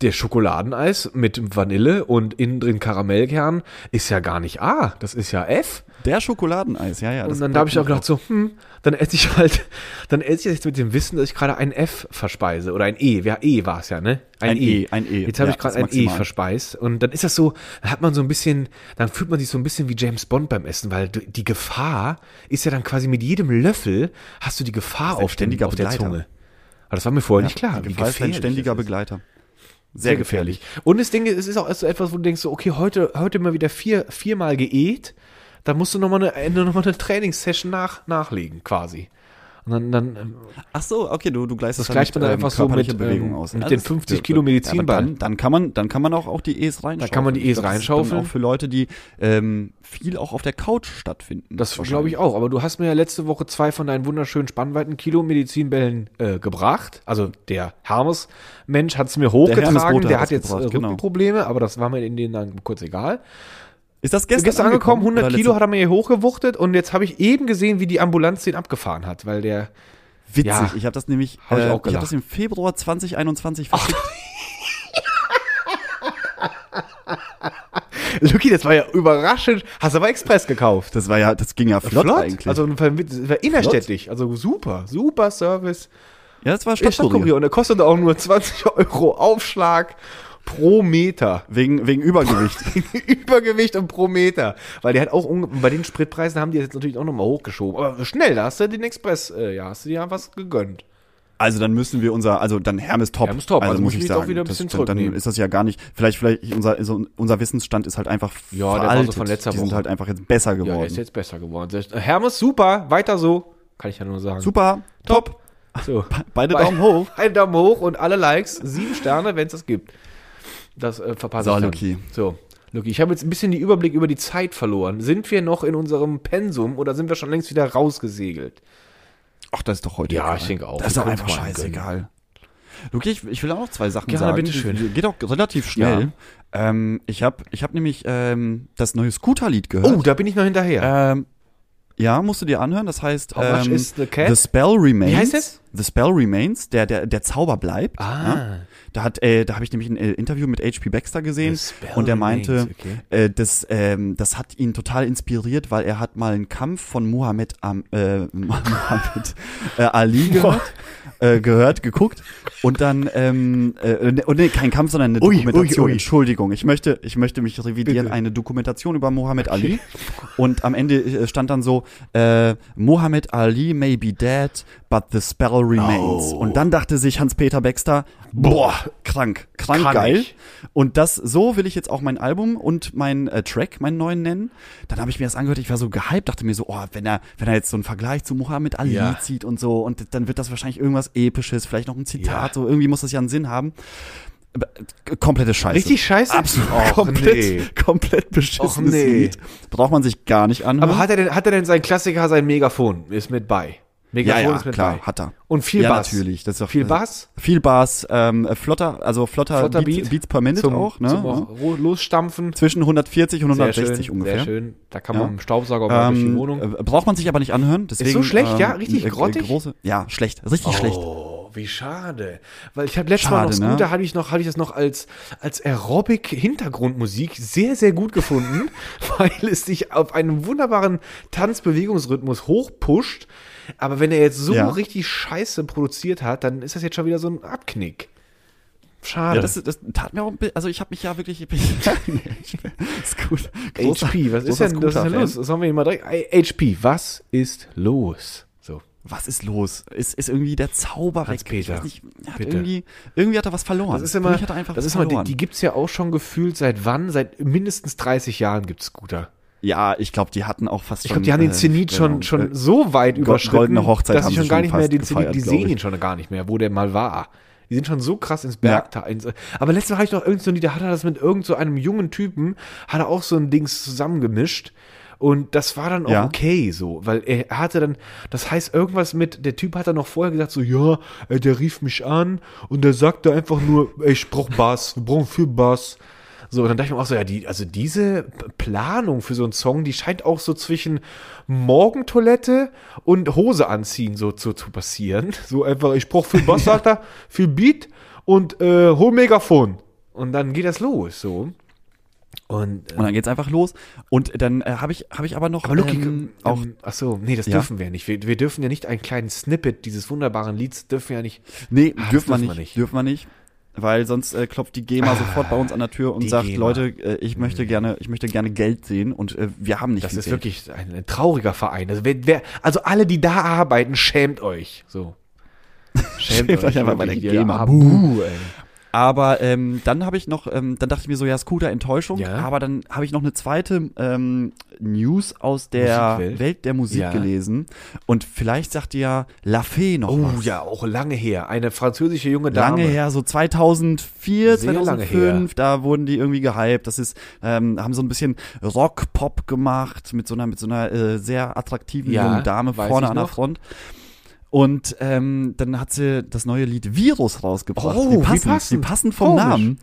der Schokoladeneis mit Vanille und innen drin Karamellkern ist ja gar nicht A, das ist ja F. Der Schokoladeneis, ja, ja. Und dann habe ich auch gedacht, so, hm, dann esse ich halt, dann esse ich jetzt mit dem Wissen, dass ich gerade ein F verspeise. Oder ein E. Ja, E war es ja, ne? Ein E, ein E. Jetzt habe Ja, ich gerade ein E verspeist. Und dann ist das so, dann hat man so ein bisschen, dann fühlt man sich so ein bisschen wie James Bond beim Essen, weil die Gefahr ist ja dann quasi mit jedem Löffel hast du die Gefahr ein auf, den, auf der. Zunge. Aber das war mir vorher Ja, nicht klar. Die Gefahr ist ein ständiger. Begleiter. Sehr gefährlich. Und das Ding ist, es ist auch so etwas, wo du denkst, so, okay, heute, heute mal wieder vier, viermal geäht, dann musst du nochmal eine, noch mal eine Trainingssession nach, nachlegen, quasi. Und dann, dann ähm, Ach so, okay, du, du gleichst Das dann gleicht man dann ähm, einfach so mit, Bewegung ähm, aus. mit Ja, den das- 50 Kilo Medizinball. aber Dann, dann kann man, dann kann man auch, auch die E's reinschaufeln. kann man die E's das dann reinschaufeln. Auch für Leute, die ähm, viel auch auf der Couch stattfinden. Das glaube ich auch. Aber du hast mir ja letzte Woche zwei von deinen wunderschönen Spannweiten Kilo Medizinbällen äh, gebracht. Also der Hermes-Mensch hat es mir hochgetragen. Hermes-Rote Der, hat jetzt äh, gebracht, genau. Rückenprobleme, aber das war mir in denen dann kurz egal. Ist das Gestern, gestern, angekommen, 100 oder Kilo hat er mir hier hochgewuchtet und jetzt habe ich eben gesehen, wie die Ambulanz den abgefahren hat, weil der Witzig, Ja. ich habe das nämlich, Hab ich äh, auch ich habe das im Februar 2021 verschickt. Lucky, das war ja überraschend. Hast aber Express gekauft. Das war ja, das ging ja flott, eigentlich. Also das war innerstädtisch. Also super, super Service. ja, das war Stadtkurier. Und der kostet auch nur 20 Euro Aufschlag pro Meter. Wegen, wegen Übergewicht. Übergewicht und pro Meter. Weil der hat auch, bei den Spritpreisen haben die jetzt natürlich auch nochmal hochgeschoben. Aber schnell, da hast du den Express, äh, ja, hast du dir ja was gegönnt. Also dann müssen wir unser, also dann Hermes Top. Hermes Top, also, also muss ich ich sagen. auch wieder ein das, bisschen dann, dann ist das ja gar nicht, vielleicht, vielleicht unser, unser Wissensstand ist halt einfach Ja, der war so veraltet. von letzter Die sind halt einfach jetzt besser Ja, geworden. er ist jetzt besser geworden. Hermes, super, weiter so. Kann ich ja nur sagen. Super, top. So. Beide Bei- Daumen hoch. Ein Daumen hoch und alle Likes, sieben Sterne, wenn es das gibt. Das äh, verpasse So, ich dann. Luki. So, Luki, ich habe jetzt ein bisschen den Überblick über die Zeit verloren. Sind wir noch in unserem Pensum oder sind wir schon längst wieder rausgesegelt? Ach, das ist doch heute Ja, egal. ich denke auch. Das ist doch einfach scheißegal. Luki, ich, ich will auch noch zwei Sachen Gerne, sagen. bitteschön. Geht auch relativ schnell. Ähm, ich habe ich hab nämlich ähm, das neue Scooter-Lied gehört. Oh, da bin ich noch hinterher. Ähm, ja, musst du dir anhören. Das heißt, ähm, the? The Spell Remains. Wie heißt es? The Spell Remains, der, der, der Zauber bleibt. Ah. Ja? Da hat, äh, da habe ich nämlich ein äh, Interview mit H.P. Baxter gesehen und der meinte, okay. äh, das, ähm, das hat ihn total inspiriert, weil er hat mal einen Kampf von Muhammad, Am, äh, Muhammad äh, Ali gehört, äh, gehört, geguckt und dann, ähm, äh, oh, nee, kein Kampf, sondern eine Ui, Dokumentation. ui, ui. Entschuldigung, ich möchte, ich möchte mich revidieren, Bitte. eine Dokumentation über Muhammad Ali und am Ende äh, stand dann so, äh, Muhammad Ali may be dead, but the spell remains. Oh. Und dann dachte sich Hans-Peter Baxter, boah, krank, krank Kann geil. ich. Und das, so will ich jetzt auch mein Album und meinen äh, Track, meinen neuen nennen. Dann habe ich mir das angehört, ich war so gehypt, dachte mir so, oh, wenn er, wenn er jetzt so einen Vergleich zu Muhammad Ali Ja. zieht und so, und dann wird das wahrscheinlich irgendwas Episches, vielleicht noch ein Zitat, Ja. so irgendwie muss das ja einen Sinn haben. Äh, Komplette Scheiße. Richtig scheiße? Absolut. Och, komplett, nee. komplett beschissenes nee. Lied. Braucht man sich gar nicht anhören. Aber hat er denn, hat er denn sein Klassiker, sein Megafon? Ist mit bei. Ja, Megafon ja, ist mit klar, bei. hat er. Und viel ja, Bass. natürlich. Das ist doch, Viel das- Bass? Viel Bass, ähm, äh, flotter, also flotter, Flotter Beats, Beat. Beats per Minute Zum, auch, ne? zum Ja. auch losstampfen. Zwischen 140 und Sehr 160 schön, ungefähr. Sehr schön. Da kann Ja. man mit dem Staubsauger auch mal durch die Ähm, Wohnung. äh, braucht man sich aber nicht anhören. Deswegen, so schlecht, ja? ähm, Richtig äh, äh, grottig? Große, ja, schlecht. Richtig schlecht. Oh, wie schade. Weil ich habe letztes Mal noch Schade, ne? Scooter, hatte ich noch, hatte ich das noch als, als Aerobic-Hintergrundmusik sehr, sehr gut gefunden, weil es sich auf einen wunderbaren Tanzbewegungsrhythmus hochpusht. Aber wenn er jetzt so Ja. richtig scheiße produziert hat, dann ist das jetzt schon wieder so ein Abknick. Schade. Ja, das, das tat mir auch ein bisschen, also ich habe mich ja wirklich, ist gut. Großer- HP, was ist denn, was ist denn los? Haben wir hier mal direkt. HP, was ist los? Was ist los? Ist, ist irgendwie der Zauber weg? Hans-Peter, Ich weiß nicht, hat irgendwie, irgendwie hat er was verloren. Das ist immer, er das ist immer, die, die gibt's ja auch schon gefühlt seit wann? Seit mindestens 30 Jahren gibt's Scooter. ja, ich glaube, die hatten auch fast Ich schon. glaube, die haben den äh, Zenit schon, äh, schon so weit überschritten, dass haben sie schon gar nicht mehr den Zenit, gefeiert, die glaub sehen ich. ihn schon gar nicht mehr, wo der mal war. Die sind schon so krass ins Bergtal. ins- Aber letztes Mal habe ich noch irgend so ein Lied, da hat er das mit irgend so einem jungen Typen, hat er auch so ein Dings zusammengemischt. Und das war dann auch Ja. okay so, weil er hatte dann, das heißt irgendwas mit, der Typ hat dann noch vorher gesagt so, ja, äh, der rief mich an und der sagte einfach nur, ey, ich brauch Bass, wir brauchen viel Bass. So, und dann dachte ich mir auch so, ja, die, also diese Planung für so einen Song, die scheint auch so zwischen Morgentoilette und Hose anziehen so zu, zu passieren. So einfach, ich brauch viel Bass, sagt er, viel Beat und äh, hol Megafon. Und dann geht das los, so. Und, äh, Und dann geht's einfach los. Und dann äh, habe ich, habe ich aber noch aber Lucky, ähm, auch, auch ähm, ach so, nee, das Ja. dürfen wir ja nicht. Wir, wir dürfen ja nicht einen kleinen Snippet dieses wunderbaren Lieds dürfen wir ja nicht. Nee, Ah, das dürfen wir nicht, nicht. Dürfen wir nicht. Weil sonst äh, klopft die GEMA sofort bei uns an der Tür und sagt, GEMA. Mhm. Leute, äh, ich möchte gerne, ich möchte gerne Geld sehen und äh, wir haben nicht Das viel ist Geld. wirklich ein, ein trauriger Verein. Also, wer, wer, also alle, die da arbeiten, schämt eucht. So. Schämt euch einfach bei der GEMA. Buh, ey. Aber ähm, dann habe ich noch, ähm, dann dachte ich mir so, ja, Scooter Enttäuschung. Ja. Aber dann habe ich noch eine zweite ähm, News aus der Musikwelt? Welt der Musik Ja. gelesen. Und vielleicht sagt dir ja La noch Oh was. ja, auch lange her. Eine französische junge Dame. Lange her, so 2004, Sehr lange 2005, da wurden die irgendwie gehypt. Das ist, ähm, haben so ein bisschen Rock-Pop gemacht mit so einer, mit so einer äh, sehr attraktiven Ja, jungen Dame vorne an der. Front. Und ähm, dann hat sie das neue Lied Virus rausgebracht. Oh, die wie passen, passend. Die passen vom Komisch. Namen.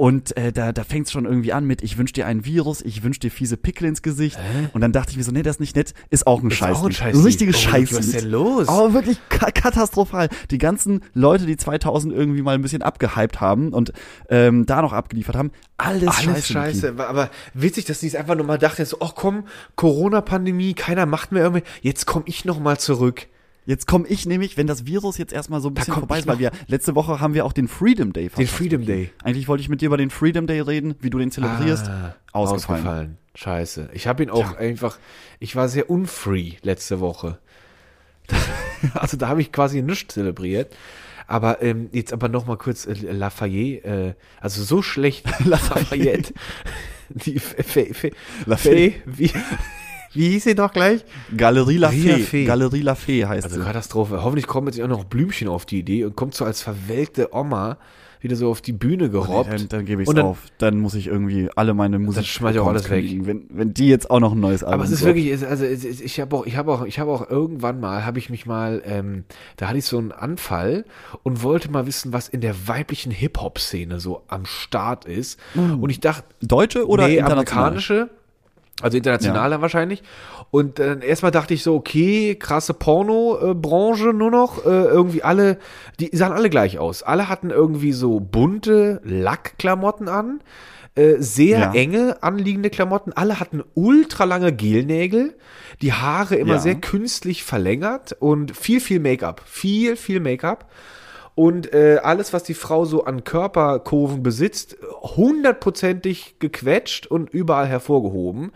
Und äh, da, da fängt es schon irgendwie an mit, ich wünsch dir ein Virus, ich wünsch dir fiese Pickel ins Gesicht. Und dann dachte ich mir so, nee, das ist nicht nett, ist auch ein Scheiß. auch ein Scheiß. Richtiges Oh, Scheiß. was ist denn los? Aber wirklich ka katastrophal. Die ganzen Leute, die 2000 irgendwie mal ein bisschen abgehypt haben und ähm, da noch abgeliefert haben, alles, Alles scheiße. scheiße. Aber witzig, dass die es einfach nochmal dachten, so, ach komm, Corona-Pandemie, keiner macht mehr irgendwie, jetzt komm ich nochmal zurück. Jetzt komme ich nämlich, wenn das Virus jetzt erstmal so ein bisschen vorbei ist, weil wir letzte Woche haben wir auch den Freedom Day Den. Freedom Day. Eigentlich wollte ich mit dir über den Freedom Day reden, wie du den zelebrierst. Ah, Ausgefallen. Scheiße. Ich habe ihn auch einfach, ich war sehr unfree letzte Woche. also da habe ich quasi nichts zelebriert. Aber ähm, jetzt aber noch mal kurz äh, Lafayette, äh, also so schlecht Lafayette. Die Fe, Fe, Fe, Lafayette. Fe, wie, wie hieß sie doch gleich? Galerie La Ria Fee. Fee. Galerie La Fee heißt Also sie. Katastrophe. Hoffentlich kommt jetzt auch noch Blümchen auf die Idee und kommt so als verwelkte Oma wieder so auf die Bühne gerobbt. Dann, dann gebe ich es dann- auf. Dann muss ich irgendwie alle meine Musik schmeiß ich auch alles weg. Wenn, wenn die jetzt auch noch ein neues Album Aber es ist so- wirklich, also ich habe auch, ich habe auch, ich habe auch irgendwann mal, habe ich mich mal, ähm, da hatte ich so einen Anfall und wollte mal wissen, was in der weiblichen Hip-Hop-Szene so am Start ist. Und ich dachte, Deutsche oder nee, international? amerikanische, also international dann wahrscheinlich. Und dann erstmal dachte ich so, okay, krasse Porno-Branche nur noch. Äh, irgendwie alle, die sahen alle gleich aus. Alle hatten irgendwie so bunte Lackklamotten an. Äh, sehr Ja. enge anliegende Klamotten. Alle hatten ultralange Gelnägel, die Haare immer Ja. sehr künstlich verlängert und viel, viel Make-up. Viel, viel Make-up. Und äh, alles, was die Frau so an Körperkurven besitzt, hundertprozentig gequetscht und überall hervorgehoben.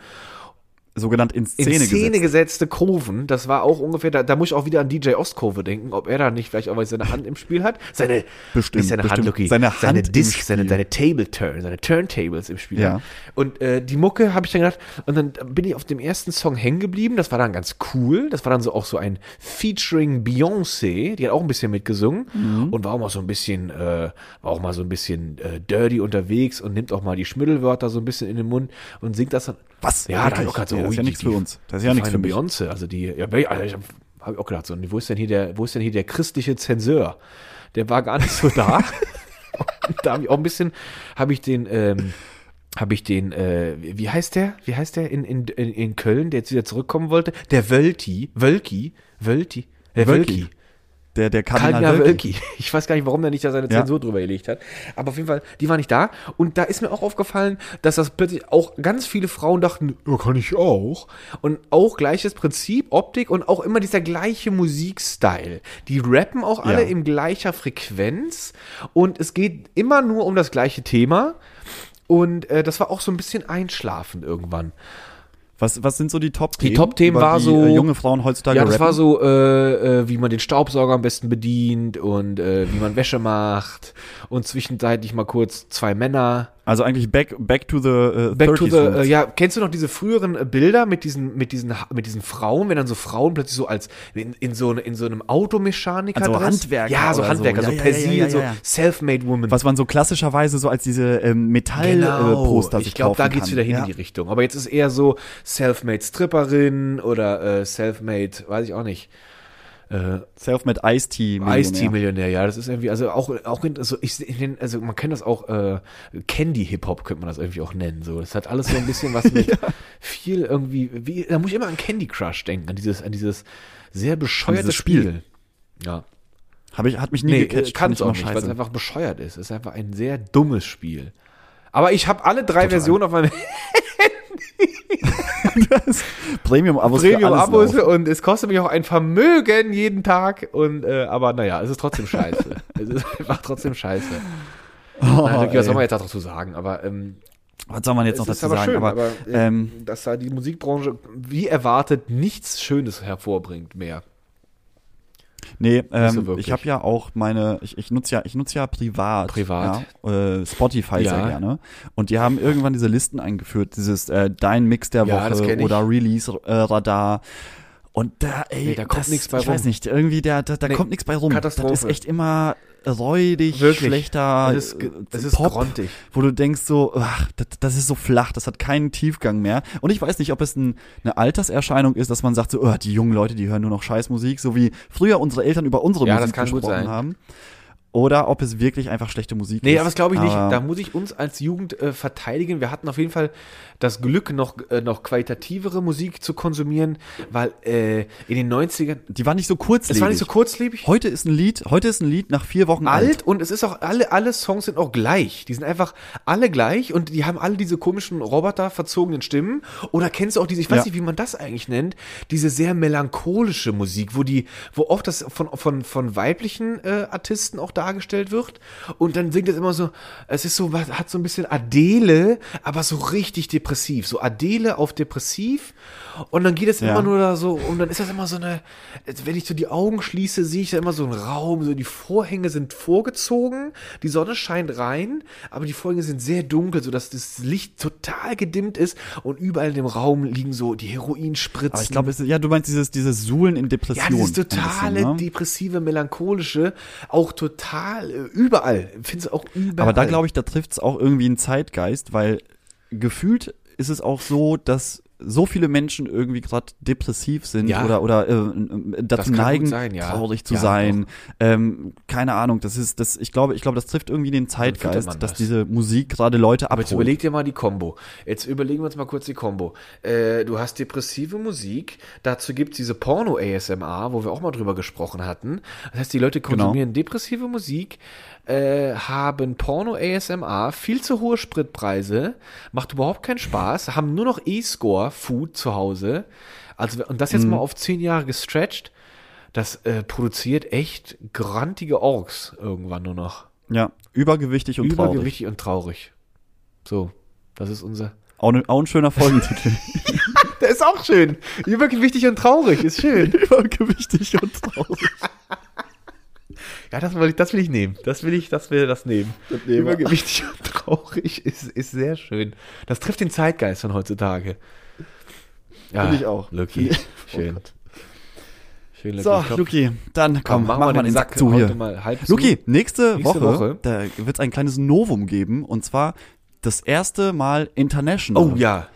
Sogenannt in In Szene, Szene, gesetzt. gesetzte Kurven, das war auch ungefähr, da, da muss ich auch wieder an DJ Ostkurve denken, ob er da nicht vielleicht auch mal seine Hand im Spiel hat. Seine, Bestimmt, seine bestimmt. Hand, Lucky, Seine seine Hand im Disc, seine, Spiel. seine Table Turn, seine Turntables im Spiel. Ja. Und äh, die Mucke habe ich dann gedacht, und dann bin ich auf dem ersten Song hängen geblieben, das war dann ganz cool, das war dann so auch so ein Featuring Beyoncé, die hat auch ein bisschen mitgesungen Mhm. und war auch mal so ein bisschen, äh, war auch mal so ein bisschen äh, dirty unterwegs und nimmt auch mal die Schmiddelwörter so ein bisschen in den Mund und singt das dann. Was? Ja, da ich so, das ist ja nichts für uns. Das ist ja nichts für mich. Beyoncé, also die, ja, also ich habe hab ich auch gedacht, so, wo ist denn hier der, wo ist denn hier der christliche Zenseur? Der war gar nicht so da. Da habe ich auch ein bisschen, habe ich den, ähm, habe ich den, äh, wie heißt der? Wie heißt der in, in, in, Köln, der jetzt wieder zurückkommen wollte? Der Wölki, Wölki, Wölki, der Wölki. Wölki. Der, der Kardinal, Kardinal Wölki. Ich weiß gar nicht, warum der nicht da seine Ja. Zensur drüber gelegt hat. Aber auf jeden Fall, die war nicht da. Und da ist mir auch aufgefallen, dass das plötzlich auch ganz viele Frauen dachten, ja, kann ich auch. Und auch gleiches Prinzip, Optik und auch immer dieser gleiche Musikstyle. Die rappen auch alle Ja. in gleicher Frequenz. Und es geht immer nur um das gleiche Thema. Und äh, das war auch so ein bisschen einschlafend irgendwann. Was, was sind so die Top-Themen? Die Top-Themen war die, so- Äh, junge Frauen heutzutage Ja, das rappen? war so, äh, äh, wie man den Staubsauger am besten bedient und äh, wie man Wäsche macht und zwischenzeitlich mal kurz zwei Männer. Also eigentlich back, back to the äh, Back to 30s the, äh, ja, kennst du noch diese früheren äh, Bilder mit diesen, mit diesen, mit diesen Frauen, wenn dann so Frauen plötzlich so als in, in so in so einem Automechaniker Also Dress? Handwerker ja, so oder so. Handwerker, so, Ja, ja, Persil, ja, ja, so self-made woman. Was man so klassischerweise so als diese ähm, Metall-Poster ich sich glaube, da geht's kann. wieder hin ja. in die Richtung. Aber jetzt ist eher so self-made Stripperin oder äh, self-made, weiß ich auch nicht. Äh, Self-Made Ice-Tea. Ice-Tea-Millionär, ja, das ist irgendwie, also auch, auch in, also ich, nenn- also man kennt das auch, äh, Candy-Hip-Hop könnte man das irgendwie auch nennen, so. Das hat alles so ein bisschen was mit viel irgendwie, wie, da muss ich immer an Candy Crush denken, an dieses, an dieses sehr bescheuerte dieses Spiel. Spiel. Ja. Habe ich, hat mich nie Nee, gecatcht. kann fand es auch nicht, weil es einfach bescheuert ist. Es ist einfach ein sehr dummes Spiel. Aber ich habe alle drei Versionen auf meinem Premium-Abos Premium-Abos und es kostet mich auch ein Vermögen jeden Tag. Und äh, aber naja, es ist trotzdem scheiße. es ist einfach trotzdem scheiße. Oh, Nein, was soll man jetzt dazu sagen? Aber ähm, Was soll man jetzt noch dazu aber sagen? schön, aber, aber, äh, ähm, dass da die Musikbranche wie erwartet nichts Schönes hervorbringt mehr. Nee, ähm, so ich habe ja auch meine, ich, ich nutze ja, ich nutze ja privat, Privat. ja, äh, Spotify sehr Ja. gerne. Und die haben irgendwann diese Listen eingeführt, dieses äh, Dein Mix der Ja, Woche ich. oder Release äh, Radar. Und da, ey, Nee, da kommt nichts bei ich weiß rum. nicht, irgendwie da, da, da Nee, kommt nichts bei rum. Katastrophe. Das ist echt immer räudig, Wirklich. schlechter Es ist, äh, es ist Pop, wo du denkst so, ach, das, das ist so flach, das hat keinen Tiefgang mehr. Und ich weiß nicht, ob es ein, eine Alterserscheinung ist, dass man sagt so, oh, die jungen Leute, die hören nur noch Scheißmusik, so wie früher unsere Eltern über unsere Ja, Musik gesprochen haben. Oder ob es wirklich einfach schlechte Musik Nee, ist. aber das glaube ich nicht. Da muss ich uns als Jugend äh, verteidigen. Wir hatten auf jeden Fall das Glück, noch, äh, noch qualitativere Musik zu konsumieren, weil äh, in den 90ern, die war nicht so kurzlebig. es war nicht so kurzlebig, Heute ist ein Lied, heute ist ein Lied nach vier Wochen alt. alt und es ist auch, alle, alle Songs sind auch gleich. Die sind einfach alle gleich und die haben alle diese komischen roboterverzogenen Stimmen. Oder kennst du auch diese, ich weiß Ja. nicht, wie man das eigentlich nennt, diese sehr melancholische Musik, wo die, wo oft das von, von, von weiblichen äh, Artisten auch dargestellt wird. Und dann singt es immer so, es ist so, was- hat so ein bisschen Adele, aber so richtig depressiv. So Adele auf depressiv. Und dann geht es Ja. immer nur da so, und dann ist das immer so eine, wenn ich so die Augen schließe, sehe ich da immer so einen Raum, so die Vorhänge sind vorgezogen, die Sonne scheint rein, aber die Vorhänge sind sehr dunkel, sodass das Licht total gedimmt ist und überall in dem Raum liegen so die Heroinspritzen. Aber ich glaube, ja, du meinst dieses, dieses Suhlen in ja, Depression. dieses ein bisschen, totale, ne? depressive, melancholische, auch total äh, überall. Findest du auch überall. Aber da glaube ich, da trifft es auch irgendwie einen Zeitgeist, weil gefühlt ist es auch so, dass so viele Menschen irgendwie gerade depressiv sind Ja. oder oder äh, dazu neigen, sein, ja. traurig zu Ja, sein. Ähm, keine Ahnung, das ist das. Ich glaube, ich glaube, das trifft irgendwie den Zeitgeist, dass das. diese Musik gerade Leute Aber jetzt abholt. überleg dir mal die Combo. Jetzt überlegen wir uns mal kurz die Combo. Äh, du hast depressive Musik, dazu gibt's diese Porno-ASMR, wo wir auch mal drüber gesprochen hatten. Das heißt, die Leute Genau. konsumieren depressive Musik, äh, haben Porno-ASMR, viel zu hohe Spritpreise, macht überhaupt keinen Spaß, haben nur noch E-Score-Food zu Hause. Also, und das Mhm. jetzt mal auf zehn Jahre gestretched, das äh, produziert echt grantige Orks irgendwann nur noch. Ja, übergewichtig und traurig. Übergewichtig und traurig. So, das ist unser. Auch, ne, auch ein schöner Folgentitel. Der ist auch schön. Übergewichtig und traurig, ist schön. übergewichtig und traurig. Ja, das will ich, das will ich nehmen. Das will ich, das will das nehmen. nehmen wir. Übergewichtig und traurig ist, ist sehr schön. Das trifft den Zeitgeist von heutzutage. Ja, Finde ich auch. Lucky. Finde Schön. Schön, Lucky. So, Luki, dann komm, komm, mach mal den Sack, zu hier. Luki, nächste, Nächste Woche, Woche. da wird es ein kleines Novum geben und zwar das erste Mal international. Oh ja,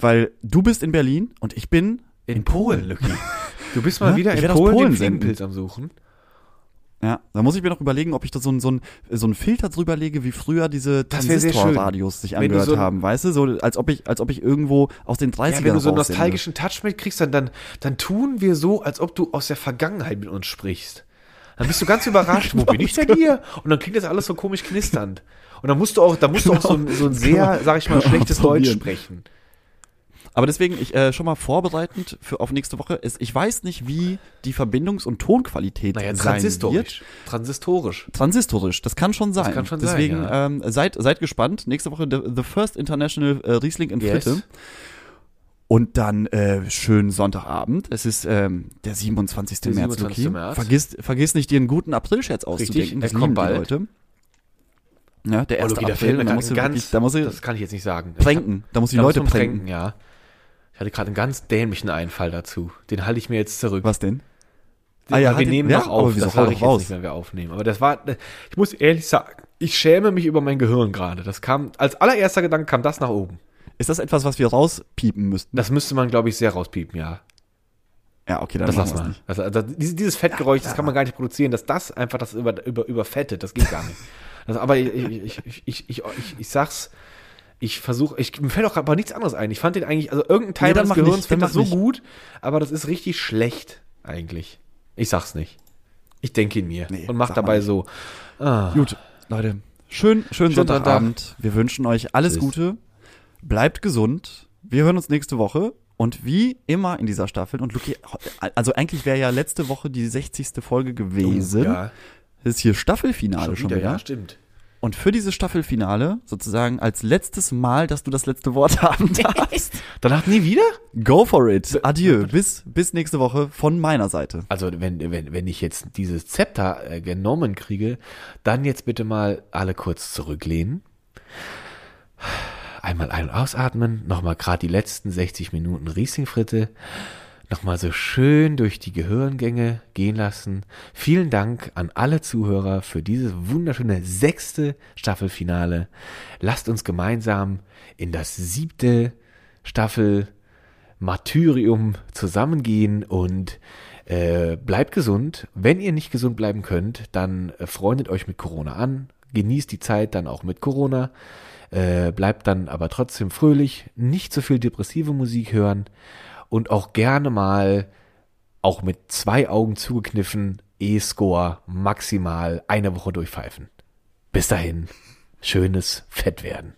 Weil du bist in Berlin und ich bin in, Polen, Lucky. Du bist mal Ja, wieder ich in Polen, Polen den. Fliegenpilz am Suchen. Ja, da muss ich mir noch überlegen, ob ich da so ein so ein so ein Filter drüber lege, wie früher diese. Transistorradios sich angehört so haben, weißt du, so als ob ich als ob ich irgendwo aus den 30ern Ja, wenn du so einen nostalgischen Touch mitkriegst, dann, dann, dann tun wir so, als ob du aus der Vergangenheit mit uns sprichst. Dann bist du ganz überrascht, wo bin ich denn hier? Und dann klingt das alles so komisch knisternd. Und dann musst du auch, da musst du auch so ein, so ein sehr, sag ich mal, schlechtes Deutsch sprechen. Aber deswegen, ich äh, schon mal vorbereitend für auf nächste Woche. Ist, ich weiß nicht, wie die Verbindungs- und Tonqualität Naja, sein wird. transistorisch. Transistorisch. Transistorisch, das kann schon sein. kann schon sein, Deswegen ja. ähm, seid, seid gespannt. Nächste Woche the, the First International äh, Riesling in Yes. Fritte. Und dann äh, schönen Sonntagabend. Es ist ähm, der 27. Der März, 27. Luki. März. Vergiss, vergiss nicht, dir einen guten April-Scherz auszudenken. Das kommt bald. Leute. Ja, der Oh, erste April. mir da musst du ganz, wirklich, da musst du das kann ich jetzt nicht sagen. pränken. Da musst du die Da muss Leute man pränken. ja. Ich hatte gerade einen ganz dämlichen Einfall dazu. Den halte ich mir jetzt zurück. Was denn? Ah, Ah ja, wir halt- nehmen ja, noch auf. Das sage ich jetzt nicht, wenn wir aufnehmen. Aber das war, ich muss ehrlich sagen, ich schäme mich über mein Gehirn gerade. Das kam, als allererster Gedanke kam das nach oben. Ist das etwas, was wir rauspiepen müssten? Das müsste man, glaube ich, sehr rauspiepen, ja. Ja, okay, dann Das lass mal. nicht. Also, also, dieses, Fettgeräusch, das kann man gar nicht produzieren, dass das einfach das über, über, überfettet, das geht gar nicht. Also, aber ich, ich, ich, ich, ich, ich, ich sag's, ich versuche, ich, mir fällt auch aber nichts anderes ein. Ich fand den eigentlich, also irgendein Teil Nee, meines Gehirns nicht, findet das so nicht. gut, aber das ist richtig schlecht, eigentlich. Ich sag's nicht. Ich denke ihn mir Nee, und mach dabei nicht. so. Ah, Gut, Leute. Schön, schönen Schönen Sonntagabend. Wir wünschen euch alles Tschüss. Gute. Bleibt gesund. Wir hören uns nächste Woche. Und wie immer in dieser Staffel, und Luki, also eigentlich wäre ja letzte Woche die 60. Folge gewesen. ja, Das ist hier Staffelfinale schon schon wieder, wieder. ja, stimmt. Und für dieses Staffelfinale, sozusagen als letztes Mal, dass du das letzte Wort haben darfst, Danach nie wieder? go for it. Adieu. Bis, bis nächste Woche von meiner Seite. Also wenn, wenn, wenn ich jetzt dieses Zepter äh, genommen kriege, dann jetzt bitte mal alle kurz zurücklehnen. Einmal ein- und ausatmen, nochmal gerade die letzten 60 Minuten Riesling-Fritte, nochmal so schön durch die Gehirngänge gehen lassen. Vielen Dank an alle Zuhörer für dieses wunderschöne sechste Staffelfinale. Lasst uns gemeinsam in das siebte Staffel Martyrium zusammengehen und äh, bleibt gesund. Wenn ihr nicht gesund bleiben könnt, dann äh, freundet euch mit Corona an. Genießt die Zeit dann auch mit Corona. Äh, bleibt dann aber trotzdem fröhlich. Nicht so viel depressive Musik hören. Und auch gerne mal, auch mit zwei Augen zugekniffen, E-Score maximal eine Woche durchpfeifen. Bis dahin, schönes Fett werden.